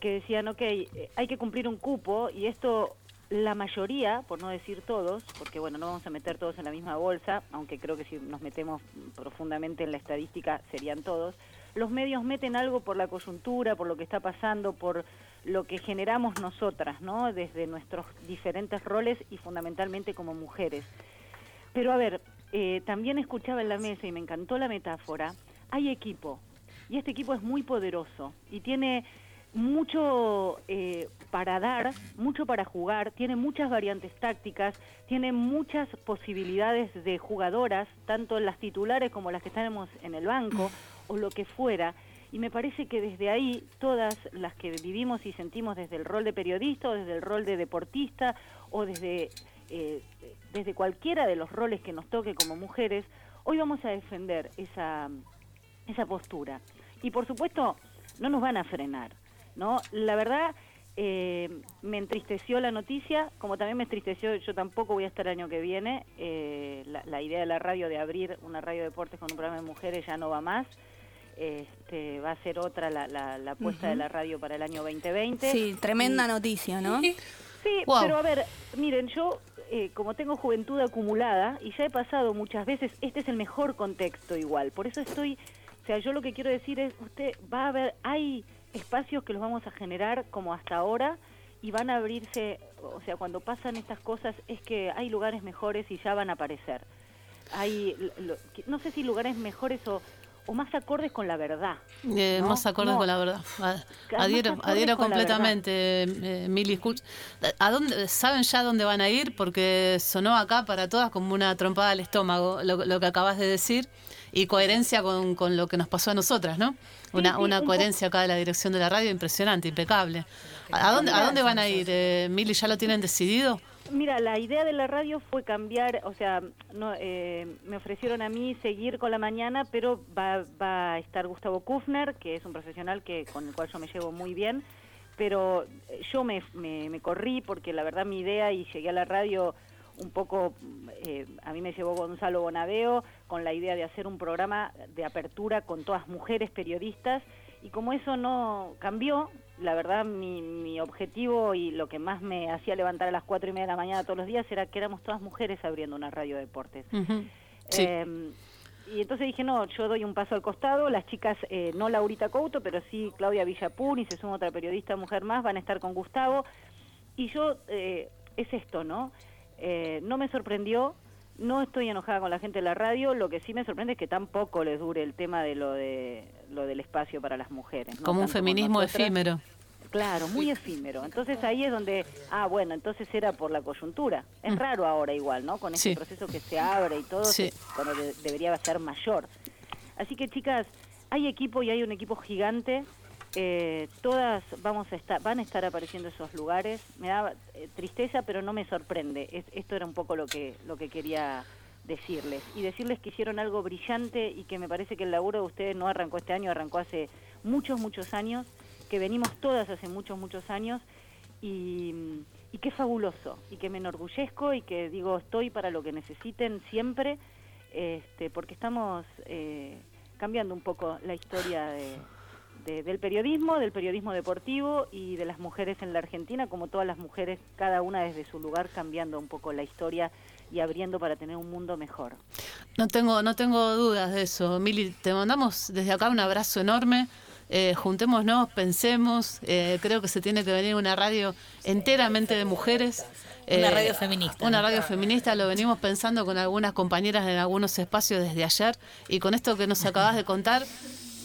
que decían, ok, eh, hay que cumplir un cupo y esto la mayoría, por no decir todos, porque bueno, no vamos a meter todos en la misma bolsa, aunque creo que si nos metemos profundamente en la estadística serían todos, los medios meten algo por la coyuntura, por lo que está pasando, por lo que generamos nosotras, ¿no? Desde nuestros diferentes roles y fundamentalmente como mujeres. Pero a ver, eh, también escuchaba en la mesa y me encantó la metáfora, hay equipo, y este equipo es muy poderoso y tiene mucho eh, para dar, mucho para jugar, tiene muchas variantes tácticas, tiene muchas posibilidades de jugadoras, tanto las titulares como las que estamos en el banco o lo que fuera. Y me parece que desde ahí, todas las que vivimos y sentimos desde el rol de periodista o desde el rol de deportista o desde, eh, desde cualquiera de los roles que nos toque como mujeres, hoy vamos a defender esa, esa postura. Y por supuesto, no nos van a frenar, ¿no? La verdad, eh, me entristeció la noticia, como también me entristeció, yo tampoco voy a estar el año que viene, eh, la, la idea de la radio de abrir una radio de deportes con un programa de mujeres ya no va más. Este, va a ser otra la, la, la apuesta de la radio para el año 2020. Sí, tremenda Y- noticia, ¿no? Sí, Wow. pero a ver, miren, yo eh, como tengo juventud acumulada y ya he pasado muchas veces, este es el mejor contexto igual. Por eso estoy, o sea, yo lo que quiero decir es, usted va a ver, hay espacios que los vamos a generar como hasta ahora y van a abrirse, o sea, cuando pasan estas cosas es que hay lugares mejores y ya van a aparecer. Hay, lo- no sé si lugares mejores o, o más acordes con la verdad. Eh. Más acordes No. con la verdad. A- Más Adhiero, adhiero completamente, eh, Mili. ¿A dónde, ¿Saben ya dónde van a ir? Porque sonó acá para todas como una trompada al estómago lo, lo que acabas de decir y coherencia con, con lo que nos pasó a nosotras, ¿no? Una, una un coherencia acá de la dirección de la radio impresionante, impecable. ¿A dónde, ¿A dónde van a ir, eh, Mili? ¿Ya lo tienen decidido? Mira, la idea de la radio fue cambiar, o sea, no, eh, me ofrecieron a mí seguir con la mañana, pero va, va a estar Gustavo Kufner, que es un profesional que con el cual yo me llevo muy bien, pero yo me, me, me corrí porque la verdad mi idea y llegué a la radio un poco, eh, a mí me llevó Gonzalo Bonadeo con la idea de hacer un programa de apertura con todas mujeres periodistas y como eso no cambió, la verdad mi, mi objetivo y lo que más me hacía levantar a las cuatro y media de la mañana todos los días era que éramos todas mujeres abriendo una radio de deportes. Sí. Eh, y entonces dije, no, yo doy un paso al costado, las chicas, eh, no Laurita Couto, pero sí Claudia Villapun y se suma otra periodista mujer más, van a estar con Gustavo. Y yo, eh, es esto, ¿no? Eh, no me sorprendió, no estoy enojada con la gente de la radio, lo que sí me sorprende es que tampoco les dure el tema de lo de lo del espacio para las mujeres. ¿no? Como un Tanto feminismo nosotras. efímero. Claro, muy efímero. Entonces ahí es donde, ah, bueno, entonces era por la coyuntura. Es Mm. raro ahora igual, ¿no? Con este Sí. proceso que se abre y todo, Sí. cuando de- debería ser mayor. Así que chicas, hay equipo y hay un equipo gigante. Eh, todas vamos a estar, van a estar apareciendo esos lugares. Me da eh, tristeza, pero no me sorprende. Es- esto era un poco lo que lo que quería decirles y decirles que hicieron algo brillante y que me parece que el laburo de ustedes no arrancó este año, arrancó hace muchos muchos años, que venimos todas hace muchos muchos años y, y qué fabuloso y que me enorgullezco y que digo estoy para lo que necesiten siempre este, porque estamos eh, cambiando un poco la historia de, de- del periodismo, del periodismo deportivo y de las mujeres en la Argentina, como todas las mujeres, cada una desde su lugar, cambiando un poco la historia y abriendo para tener un mundo mejor. No tengo, no tengo dudas de eso. Mili, te mandamos desde acá un abrazo enorme. Eh, juntémonos, pensemos. Eh, creo que se tiene que venir una radio enteramente de mujeres. Una Eh, radio feminista. Una radio feminista, lo venimos pensando con algunas compañeras en algunos espacios desde ayer. Y con esto que nos acabas de contar,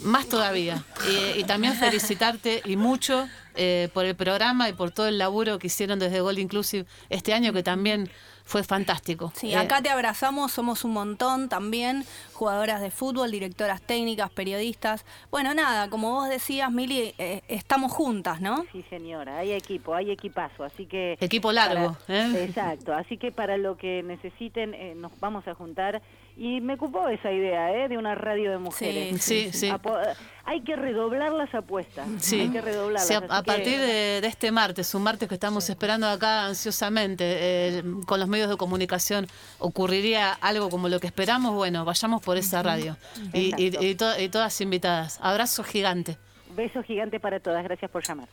más todavía. Y, y también felicitarte y mucho eh, por el programa y por todo el laburo que hicieron desde Gold Inclusive este año, que también fue fantástico. Sí, Eh, acá te abrazamos, somos un montón también, jugadoras de fútbol, directoras técnicas, periodistas. Bueno, nada, como vos decías, Mili, eh, estamos juntas, ¿no? Sí, señora, hay equipo, hay equipazo, así que... Equipo largo, para- ¿eh? Exacto, así que para lo que necesiten eh, nos vamos a juntar. Y me ocupó esa idea, ¿eh? De una radio de mujeres. Sí, sí, sí. Apo- hay que redoblar las apuestas. Sí, Hay que redoblarlas. Sí, a, a que- partir de, de este martes, un martes que estamos esperando acá ansiosamente, eh, con los medios de comunicación, ocurriría algo como lo que esperamos, bueno, vayamos por esa radio. Y, y- y to- y todas invitadas. Abrazo gigante. Beso gigante para todas, gracias por llamar.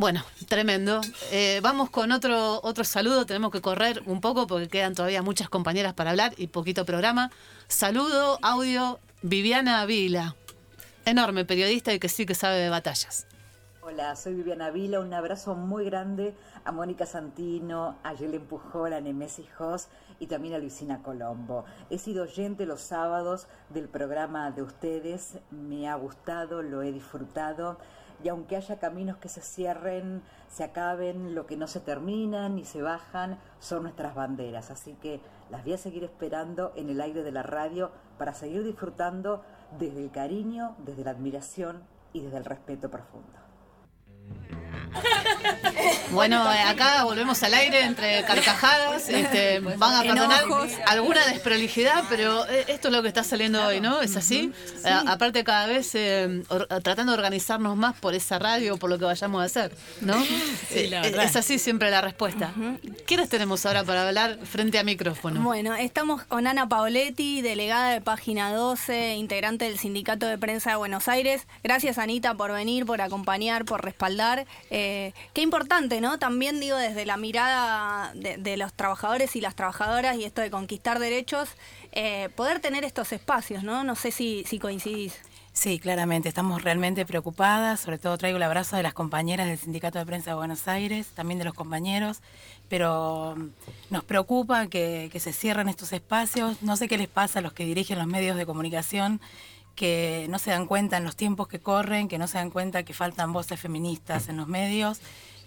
Bueno, tremendo. Eh, vamos con otro, otro saludo. Tenemos que correr un poco porque quedan todavía muchas compañeras para hablar y poquito programa. Saludo, audio, Viviana Vila. Enorme periodista y que sí que sabe de batallas. Hola, soy Viviana Vila. Un abrazo muy grande a Mónica Santino, a Yelen Pujol, a Nemesis Jos y también a Luisina Colombo. He sido oyente los sábados del programa de ustedes. Me ha gustado, lo he disfrutado. Y aunque haya caminos que se cierren, se acaben, lo que no se terminan y se bajan son nuestras banderas. Así que las voy a seguir esperando en el aire de la radio para seguir disfrutando desde el cariño, desde la admiración y desde el respeto profundo. Bueno, eh, acá volvemos al aire entre carcajadas. Este, van a perdonar Enojos. alguna desprolijidad, pero eh, esto es lo que está saliendo hoy, ¿no? ¿Es así? Eh, aparte, cada vez eh, or- tratando de organizarnos más por esa radio, por lo que vayamos a hacer, ¿no? Sí, la verdad. es así siempre la respuesta. ¿Quiénes tenemos ahora para hablar frente a micrófono? Bueno, estamos con Ana Paoletti, delegada de Página 12, integrante del Sindicato de Prensa de Buenos Aires. Gracias, Anita, por venir, por acompañar, por respaldar. Eh, qué importante, ¿no? También digo desde la mirada de, los trabajadores y las trabajadoras y esto de conquistar derechos, eh, poder tener estos espacios, ¿no? No sé si, coincidís. Sí, claramente, estamos realmente preocupadas, sobre todo traigo el abrazo de las compañeras del Sindicato de Prensa de Buenos Aires, también de los compañeros, pero mm, nos preocupa que se cierren estos espacios, no sé qué les pasa a los que dirigen los medios de comunicación, que no se dan cuenta en los tiempos que corren, que no se dan cuenta que faltan voces feministas en los medios.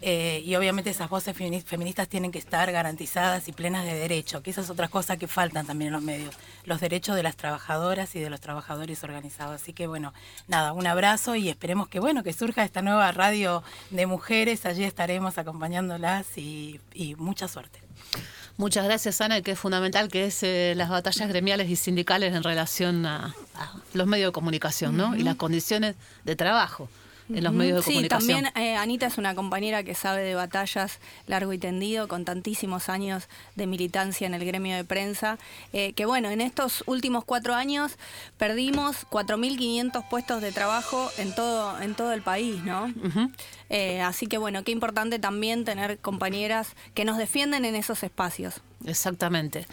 eh, y obviamente esas voces femini- feministas tienen que estar garantizadas y plenas de derecho, que esa es otra cosa que faltan también en los medios, los derechos de las trabajadoras y de los trabajadores organizados. Así que bueno, nada, un abrazo y esperemos que bueno, que surja esta nueva radio de mujeres, allí estaremos acompañándolas y mucha suerte. Muchas gracias, Ana, que es fundamental que es eh, las batallas gremiales y sindicales en relación a, a los medios de comunicación, ¿no? Y las condiciones de trabajo en los medios de sí, comunicación. también eh, Anita es una compañera que sabe de batallas largo y tendido, con tantísimos años de militancia en el gremio de prensa, eh, que bueno, en estos últimos cuatro años perdimos 4.500 puestos de trabajo en todo, en todo el país, ¿no? Eh, así que bueno, qué importante también tener compañeras que nos defienden en esos espacios. Exactamente.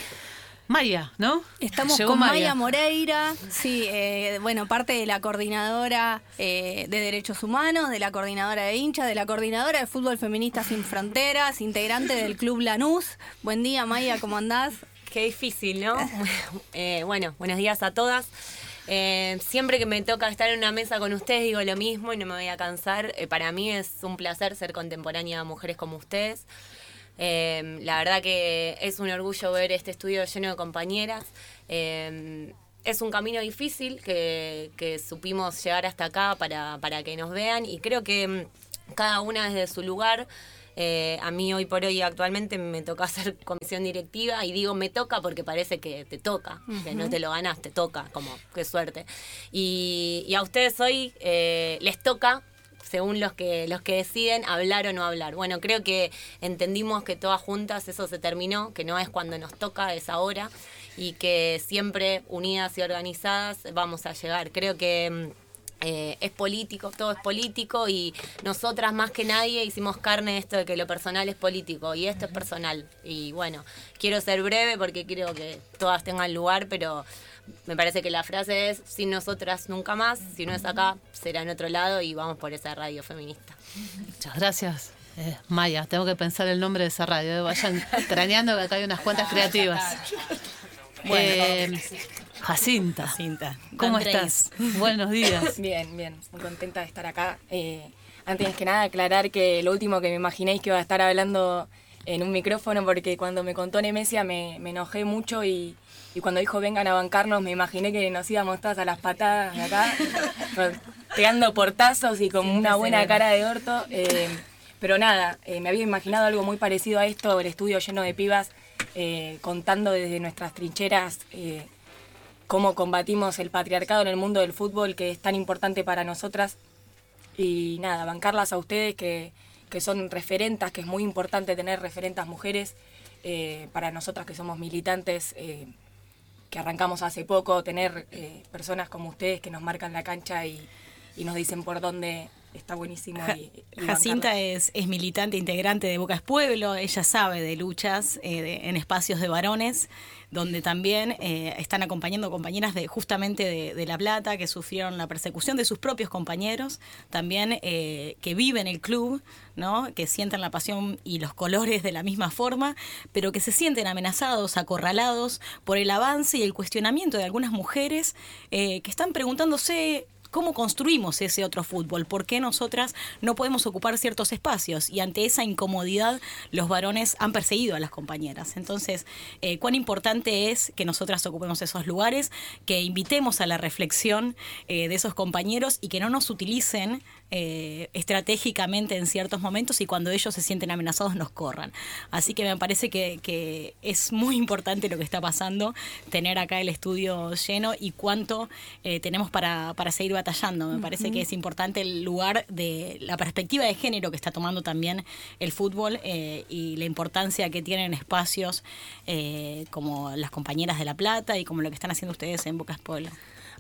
Maya, ¿no? Estamos Llegó con Maya Moreira, sí, eh, bueno, parte de la coordinadora eh, de derechos humanos, de la coordinadora de hinchas, de la coordinadora de fútbol feminista sin fronteras, integrante del club Lanús. Buen día, Maya, ¿cómo andás? Qué difícil, ¿no? Eh, bueno, buenos días a todas. Eh, siempre que me toca estar en una mesa con ustedes digo lo mismo y no me voy a cansar. Eh, para mí es un placer ser contemporánea a mujeres como ustedes. Eh, la verdad que es un orgullo ver este estudio lleno de compañeras. Eh, es un camino difícil que, que supimos llegar hasta acá para, para que nos vean y creo que mm, cada una desde su lugar. eh, a mí hoy por hoy actualmente me toca hacer comisión directiva y digo me toca porque parece que te toca, que no te lo ganas, te toca, como qué suerte. Y, y a ustedes hoy eh, les toca según los que los que deciden hablar o no hablar. Bueno, creo que entendimos que todas juntas eso se terminó, que no es cuando nos toca, es ahora. y que siempre unidas y organizadas vamos a llegar. Creo que mm, eh, es político, todo es político y nosotras más que nadie hicimos carne esto de que lo personal es político y esto es personal. Y bueno, quiero ser breve porque quiero que todas tengan lugar, pero me parece que la frase es, sin nosotras nunca más, si no es acá, será en otro lado y vamos por esa radio feminista. Muchas gracias. Eh, Maya, tengo que pensar el nombre de esa radio. eh, Vayan craneando que acá hay unas cuentas creativas. Eh, Jacinta. Jacinta. ¿Cómo estás? Buenos días. Bien, bien. Muy contenta de estar acá. Eh, antes que nada, aclarar que lo último que me imaginéis que iba a estar hablando en un micrófono, porque cuando me contó Nemesia me, me enojé mucho y, y cuando dijo vengan a bancarnos, me imaginé que nos íbamos todas a las patadas de acá, pegando portazos y con una buena cara de orto. eh, pero nada, eh, me había imaginado algo muy parecido a esto, el estudio lleno de pibas, eh, contando desde nuestras trincheras eh, cómo combatimos el patriarcado en el mundo del fútbol, que es tan importante para nosotras. Y nada, bancarlas a ustedes, que, que son referentas, que es muy importante tener referentas mujeres, eh, para nosotras que somos militantes, eh, que arrancamos hace poco, tener eh, personas como ustedes que nos marcan la cancha y, y nos dicen por dónde está buenísimo. Ja- y- y Jacinta es, es militante integrante de Bocas Pueblo, ella sabe de luchas eh, de- en espacios de varones, donde también eh, están acompañando compañeras de justamente de, de La Plata que sufrieron la persecución de sus propios compañeros, también eh, que viven el club, ¿no? que sienten la pasión y los colores de la misma forma, pero que se sienten amenazados, acorralados por el avance y el cuestionamiento de algunas mujeres eh, que están preguntándose ¿Cómo construimos ese otro fútbol? ¿Por qué nosotras no podemos ocupar ciertos espacios? Y ante esa incomodidad, los varones han perseguido a las compañeras. Entonces, eh, cuán importante es que nosotras ocupemos esos lugares, que invitemos a la reflexión eh, de esos compañeros y que no nos utilicen eh, estratégicamente en ciertos momentos y cuando ellos se sienten amenazados nos corran. Así que me parece que, que es muy importante lo que está pasando, tener acá el estudio lleno y cuánto eh, tenemos para, para seguir batallando. Me parece que es importante el lugar de la perspectiva de género que está tomando también el fútbol eh, y la importancia que tienen espacios como las compañeras de La Plata y como lo que están haciendo ustedes en Bocas Pueblo.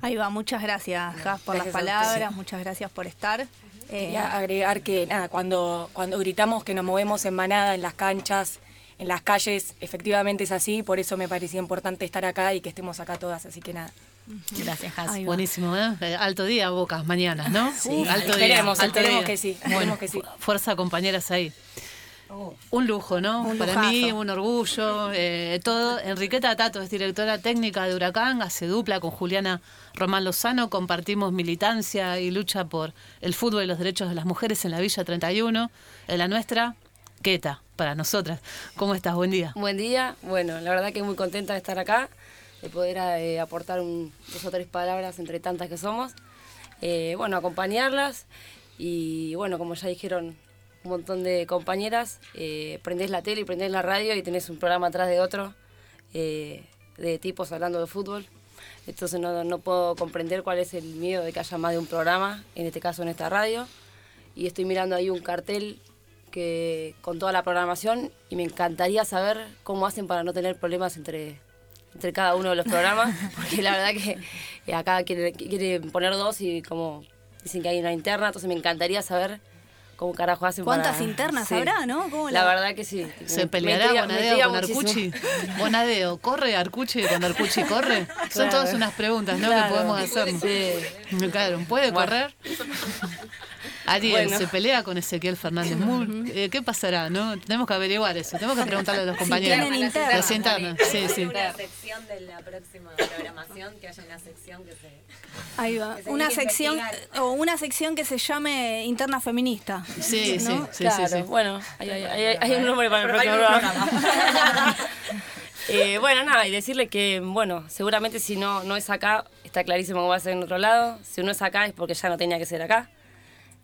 Ahí va, muchas gracias, Jas, por Gracias las palabras, muchas gracias por estar. Eh, Quería agregar que nada, cuando, cuando gritamos que nos movemos en manada en las canchas, en las calles, efectivamente es así, por eso me parecía importante estar acá y que estemos acá todas, así que nada. Gracias, Has. Buenísimo, ¿eh? Eh, Alto día, Bocas, mañana, ¿no? Sí, alto esperemos, día. alto esperemos día. que sí, Bueno, que sí. fu- fuerza, compañeras, ahí. Un lujo, ¿no? Un Para lujazo. mí, un orgullo. eh, todo. Enriqueta Tato es directora técnica de Huracán, hace dupla con Juliana Román Lozano. Compartimos militancia y lucha por el fútbol y los derechos de las mujeres en la Villa 31. En la nuestra, Queta, para nosotras. ¿Cómo estás? Buen día. Buen día. Bueno, la verdad que muy contenta de estar acá, de poder eh, aportar un- dos o tres palabras entre tantas que somos. Eh, bueno, acompañarlas y bueno, como ya dijeron un montón de compañeras, eh, prendés la tele y prendés la radio y tenés un programa atrás de otro eh, de tipos hablando de fútbol. Entonces no, no puedo comprender cuál es el miedo de que haya más de un programa, en este caso en esta radio. Y estoy mirando ahí un cartel que con toda la programación y me encantaría saber cómo hacen para no tener problemas entre, entre cada uno de los programas, porque la verdad que eh, acá quieren quiere poner dos y como dicen que hay una interna, entonces me encantaría saber cómo carajo hacen ¿Cuántas para- internas Sí. habrá, no? ¿Cómo La la- verdad que sí. ¿Se peleará Bonadeo con muchísimo. Arcucci? Bonadeo, ¿corre Arcucci cuando Arcucci corre? Son todas unas preguntas, ¿no? Claro. Que podemos hacernos. Claro, ¿puede Bueno. correr? Ariel, Bueno. ¿se pelea con Ezequiel Fernández Mur? Eh, ¿Qué pasará, no? Tenemos que averiguar eso. Tenemos que preguntarle a los compañeros. Los internos, sí, sí. Una sección de la próxima programación, que haya una sección que se... Ahí va. se Una sección investigar. o una sección que se llame interna feminista. Sí, ¿no? sí, sí, Claro, sí, sí. bueno, hay, hay- hay- hay un nombre para el próximo programa. Eh, bueno, nada, y decirle que, bueno, seguramente si no, no es acá, está clarísimo que va a ser en otro lado. Si no es acá es porque ya no tenía que ser acá.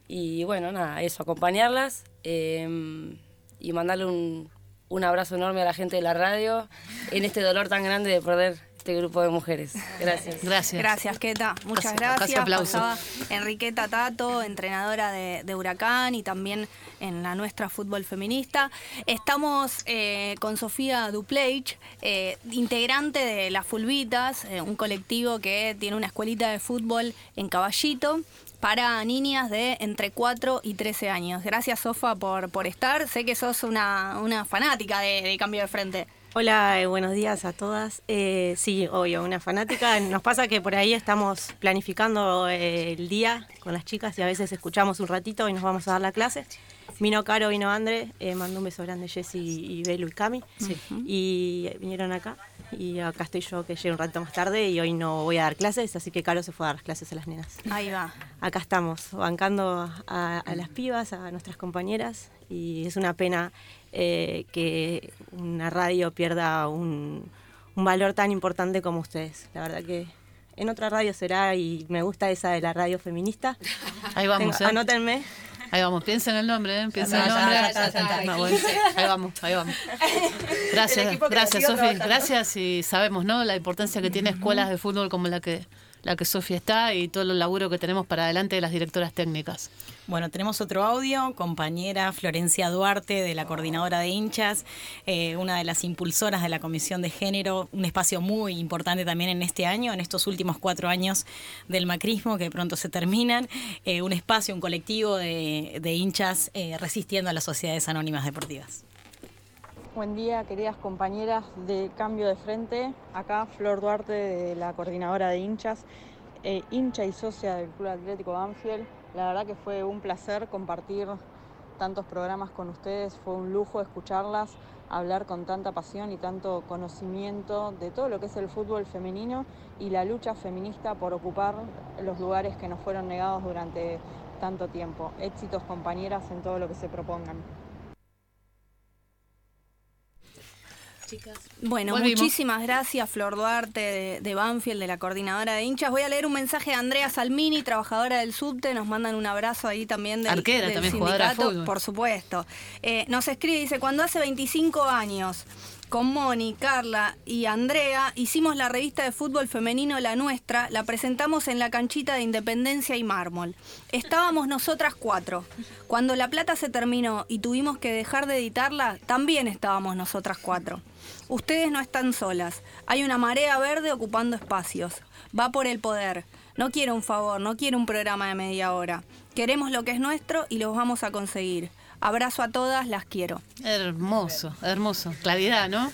Y bueno, nada, eso, acompañarlas eh, y mandarle un, un abrazo enorme a la gente de la radio en este dolor tan grande de perder este grupo de mujeres. Gracias. Gracias. Gracias, Keta. Muchas gracias. aplauso. Pasaba Enriqueta Tato, entrenadora de, de Huracán y también en la nuestra fútbol feminista. Estamos eh, con Sofía Dupleich, eh, integrante de Las Fulvitas, eh, un colectivo que tiene una escuelita de fútbol en Caballito para niñas de entre 4 y 13 años. Gracias, Sofa, por, por estar. Sé que sos una, una fanática de, Cambio de Frente. Hola, eh, buenos días a todas. Eh, sí, obvio, una fanática. Nos pasa que por ahí estamos planificando eh, el día con las chicas y a veces escuchamos un ratito y nos vamos a dar la clase. Vino Caro, vino André, eh, mandó un beso grande Jessy y Belu y Cami. Y vinieron acá. Y acá estoy yo que llegué un rato más tarde y hoy no voy a dar clases, así que Caro se fue a dar clases a las nenas. Ahí va. Acá estamos, bancando a, a las pibas, a nuestras compañeras, y es una pena eh, que una radio pierda un, un valor tan importante como ustedes. La verdad que en otra radio será, y me gusta esa de la radio feminista. Ahí vamos, Tengo- ¿eh? Anótenme. Ahí vamos, piensen el nombre, ¿eh? Piensen el Ya, nombre. ya, ya, ya, ya, ya. Ah, bueno. Ahí vamos, ahí vamos. El Gracias, gracias Sofi. Gracias y sabemos, ¿no? La importancia que tiene escuelas de fútbol como la que la que Sofi está y todo el laburo que tenemos para adelante de las directoras técnicas. Bueno, tenemos otro audio, compañera Florencia Duarte de la coordinadora de hinchas, eh, una de las impulsoras de la Comisión de Género, un espacio muy importante también en este año, en estos últimos cuatro años del macrismo que pronto se terminan, eh, un espacio, un colectivo de, de hinchas eh, resistiendo a las sociedades anónimas deportivas. Buen día, queridas compañeras de Cambio de Frente. Acá Flor Duarte de la coordinadora de hinchas, eh, hincha y socia del Club Atlético Banfield. La verdad que fue un placer compartir tantos programas con ustedes, fue un lujo escucharlas, hablar con tanta pasión y tanto conocimiento de todo lo que es el fútbol femenino y la lucha feminista por ocupar los lugares que nos fueron negados durante tanto tiempo. Éxitos compañeras en todo lo que se propongan. Bueno, Volvimos. muchísimas gracias, Flor Duarte de, de Banfield, de la coordinadora de hinchas. Voy a leer un mensaje de Andrea Salmini, trabajadora del subte. Nos mandan un abrazo ahí también del, Arquera, del también jugadora de sindicato, fútbol. Por supuesto. Eh, nos escribe, dice, cuando hace 25 años con Moni, Carla y Andrea hicimos la revista de fútbol femenino La Nuestra, la presentamos en la canchita de Independencia y Mármol. Estábamos nosotras cuatro. Cuando La Plata se terminó y tuvimos que dejar de editarla, también estábamos nosotras cuatro. Ustedes no están solas. Hay una marea verde ocupando espacios. Va por el poder. No quiero un favor, no quiero un programa de media hora. Queremos lo que es nuestro y lo vamos a conseguir. Abrazo a todas, las quiero. Hermoso, hermoso. Claridad, ¿no?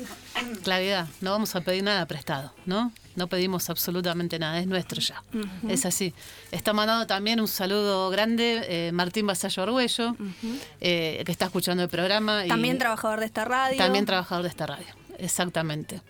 Claridad. No vamos a pedir nada prestado, ¿no? No pedimos absolutamente nada, es nuestro ya. Es así. Está mandando también un saludo grande eh, Martín Basallo Argüello, eh, que está escuchando el programa. y También trabajador de esta radio. También trabajador de esta radio, exactamente.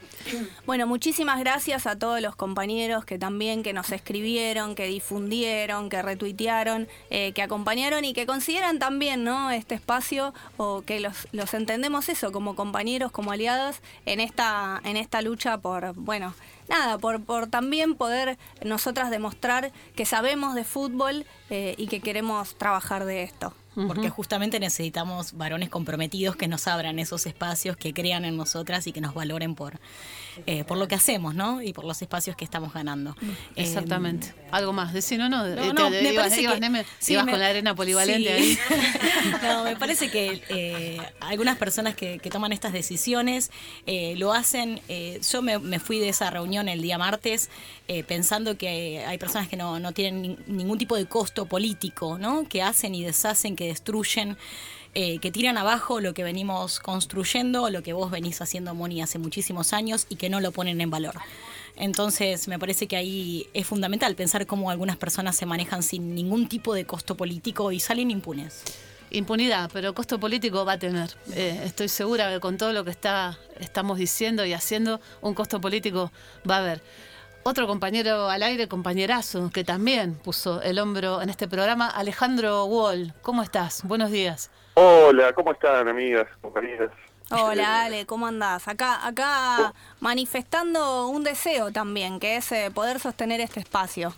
Bueno, muchísimas gracias a todos los compañeros que también que nos escribieron, que difundieron, que retuitearon, eh, que acompañaron y que consideran también ¿no? este espacio o que los, entendemos eso como compañeros, como aliados en esta, en esta lucha por, bueno, nada, por, por también poder nosotras demostrar que sabemos de fútbol eh, y que queremos trabajar de esto. Porque justamente necesitamos varones comprometidos que nos abran esos espacios, que crean en nosotras y que nos valoren por, eh, por lo que hacemos, ¿no? Y por los espacios que estamos ganando. Exactamente. Algo más, decir, ¿no? no, No, eh, no, te- me ibas, que- Neme, sí, ibas me- con la arena polivalente sí. ahí. No, me parece que eh, algunas personas que, que toman estas decisiones eh, lo hacen. eh, yo me, me fui de esa reunión el día martes eh, pensando que hay personas que no, no tienen ni- ningún tipo de costo político, ¿no? Que hacen y deshacen, que destruyen. Eh, que tiran abajo lo que venimos construyendo, lo que vos venís haciendo, Moni, hace muchísimos años y que no lo ponen en valor. Entonces, me parece que ahí es fundamental pensar cómo algunas personas se manejan sin ningún tipo de costo político y salen impunes. Impunidad, pero costo político va a tener. Eh, estoy segura que con todo lo que está, estamos diciendo y haciendo, un costo político va a haber. Otro compañero al aire, compañerazo, que también puso el hombro en este programa, Alejandro Wall. ¿Cómo estás? Buenos días. Hola, ¿cómo están, amigas, compañeras? Hola Ale, ¿cómo andás? Acá, acá manifestando un deseo también, que es eh, poder sostener este espacio.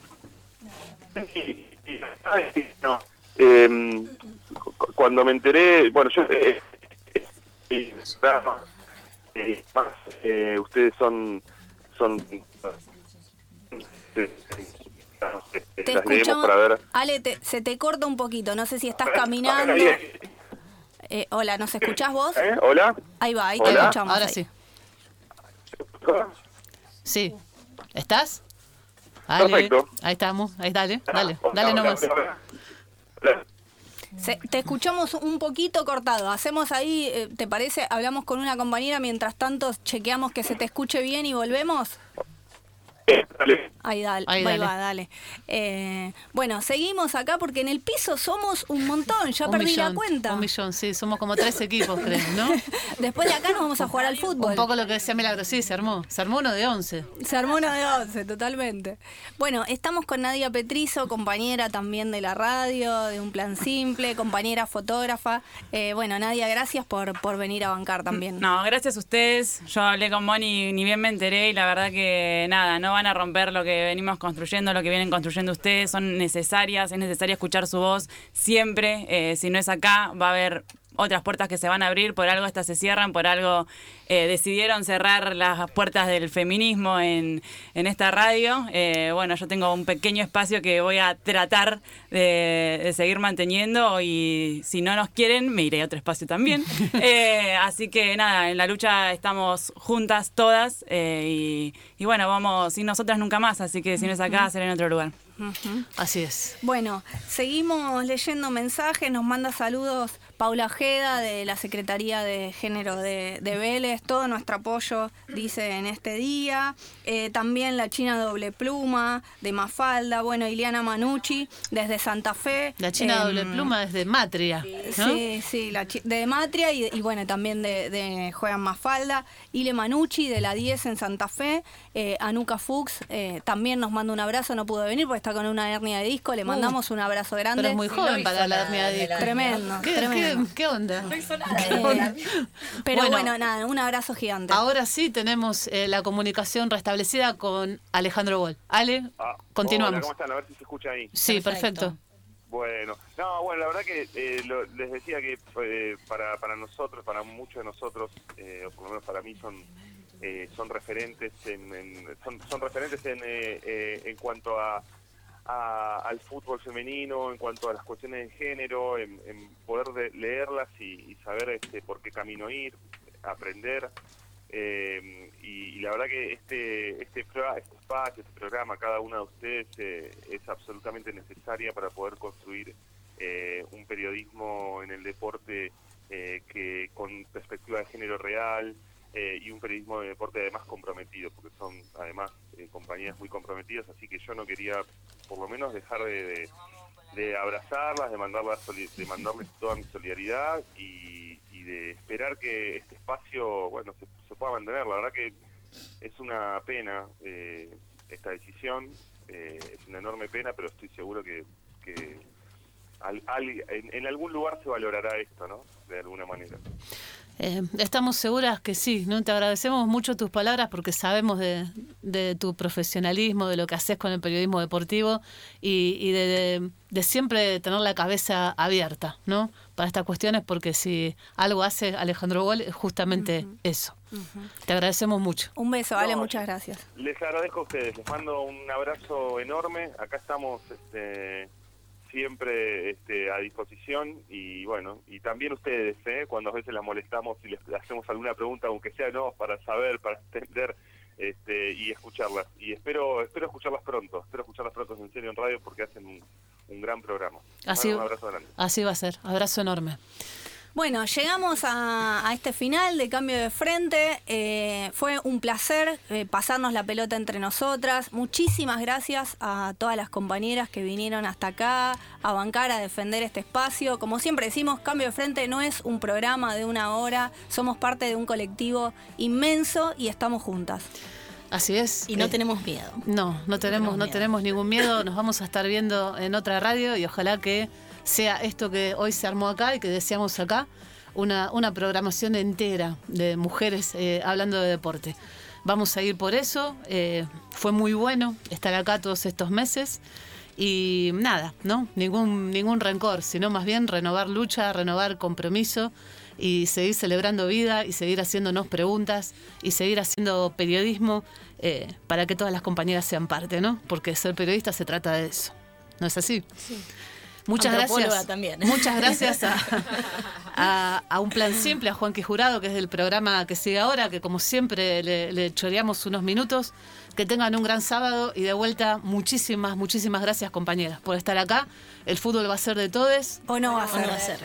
Ay, sí, no. Eh, cu- cuando me enteré, bueno, yo... Eh, eh, eh, más, eh, ustedes son son Te escuchamos. para ver. Ale, te- se te corta un poquito. No sé si estás caminando. Eh, hola, ¿nos escuchás vos? ¿Eh? ¿Hola? Ahí va, ahí te Hola. escuchamos. Ahora ahí. sí. Sí. ¿Estás? Ale, Perfecto. Ahí estamos. Ahí dale, dale, dale nomás. Se- te escuchamos un poquito cortado. Hacemos ahí, eh, ¿te parece? Hablamos con una compañera, mientras tanto chequeamos que se te escuche bien y volvemos. Ahí, dale, Ahí, dale. va, dale. Eh, bueno, seguimos acá porque en el piso somos un montón, ya Un perdí millón, la cuenta. Un millón, sí, somos como tres equipos, creo, ¿no? Después de acá nos vamos a jugar al fútbol. Un poco lo que decía Milagro, sí, se armó. Se armó uno de once. Se armó uno de 11, totalmente. Bueno, estamos con Nadia Petrizo, compañera también de la radio, de Un Plan Simple, compañera fotógrafa. Eh, bueno, Nadia, gracias por, por venir a bancar también. No, gracias a ustedes. Yo hablé con Moni, ni bien me enteré y la verdad que nada, no van a romper lo que venimos construyendo, lo que vienen construyendo ustedes. Son necesarias, es necesario escuchar su voz siempre. Eh, si no es acá, va a haber otras puertas que se van a abrir, por algo estas se cierran, por algo eh, decidieron cerrar las puertas del feminismo en, en esta radio. Eh, bueno, yo tengo un pequeño espacio que voy a tratar de, de seguir manteniendo y si no nos quieren, me iré a otro espacio también. Eh, así que nada, en la lucha estamos juntas todas eh, y, y bueno, vamos, sin nosotras nunca más, así que si no es acá, será en otro lugar. Así es. Bueno, seguimos leyendo mensajes, nos manda saludos Paula Ojeda de la Secretaría de Género de, de Vélez, todo nuestro apoyo, dice en este día. Eh, también la China Doble Pluma de Mafalda, bueno, Ileana Manucci desde Santa Fe. La China Em, doble pluma es de Matria, ¿no? Sí, sí, la chi- de Matria y, y bueno, también de, de Juegan Mafalda, Ile Manucci de la 10 en Santa Fe, eh, Anuka Fuchs eh, también nos manda un abrazo, no pudo venir porque está con una hernia de disco, le mandamos un abrazo grande. Pero es muy joven para la hernia de disco. Tremendo, ¿Qué, tremendo. Qué- qué onda? Eh, pero bueno, nada, un abrazo gigante. Ahora sí tenemos eh, la comunicación restablecida con Alejandro Gol. Ale, continuamos. Hola, ¿cómo están? A ver si se escucha ahí. Sí, perfecto. Bueno, no, bueno, la verdad que eh, lo- les decía que eh, para, para nosotros, para muchos de nosotros, eh, o por lo menos para mí, son eh, son referentes en, en- son, son referentes en, eh, eh, en cuanto a, a- al fútbol femenino, en cuanto a las cuestiones de género, en, poder de- leerlas y, saber este, por qué camino ir, aprender. Eh, y, y la verdad que este este, este espacio, este programa, cada una de ustedes eh, es absolutamente necesaria para poder construir eh, un periodismo en el deporte eh, que con perspectiva de género real eh, y un periodismo de deporte además comprometido, porque son además eh, compañías muy comprometidas, así que yo no quería por lo menos dejar de, abrazarlas, de, mandarlas, de mandarles toda mi solidaridad y, de esperar que este espacio bueno se, se pueda mantener. La verdad que es una pena eh, esta decisión, eh, es una enorme pena, pero estoy seguro que, al- al- en algún lugar se valorará esto, ¿no? De alguna manera. Eh, estamos seguras que sí, ¿no? Te agradecemos mucho tus palabras porque sabemos de, de tu profesionalismo, de lo que haces con el periodismo deportivo y, y de, de- de siempre tener la cabeza abierta, ¿no? Para estas cuestiones porque si algo hace Alejandro Gol es justamente eso. Te agradecemos mucho. Un beso, Ale, No, muchas gracias. Les agradezco a ustedes, les mando un abrazo enorme. Acá estamos este, siempre este, a disposición y bueno, y también ustedes, ¿eh? cuando a veces las molestamos y les hacemos alguna pregunta, aunque sea no, para saber, para entender este, y escucharlas. Y espero espero escucharlas pronto, espero escucharlas pronto en serio en radio porque hacen un, un gran programa. Así, mando un abrazo grande. así va a ser. Abrazo enorme. Bueno, llegamos a, a este final de cambio de frente. Eh, fue un placer eh, pasarnos la pelota entre nosotras. Muchísimas gracias a todas las compañeras que vinieron hasta acá a bancar, a defender este espacio. Como siempre decimos, cambio de frente no es un programa de una hora. Somos parte de un colectivo inmenso y estamos juntas. Así es. Y no Eh, tenemos miedo. No, no tenemos, no tenemos ningún miedo. Nos vamos a estar viendo en otra radio y ojalá que sea esto que hoy se armó acá y que deseamos acá, una, una programación entera de mujeres eh, hablando de deporte. Vamos a ir por eso. eh, fue muy bueno estar acá todos estos meses. Y nada, ¿no? Ningún, ningún rencor, sino más bien renovar lucha, renovar compromiso y seguir celebrando vida y seguir haciéndonos preguntas y seguir haciendo periodismo eh, para que todas las compañeras sean parte, ¿no? Porque ser periodista se trata de eso. ¿No es así? Sí. Muchas gracias. también. Muchas gracias a, a- a Un Plan Simple, a Juanqui Jurado, que es del programa que sigue ahora, que como siempre le, le choreamos unos minutos. Que tengan un gran sábado y de vuelta muchísimas, muchísimas gracias compañeras por estar acá. El fútbol va a ser de todes. O no va a O no va a ser.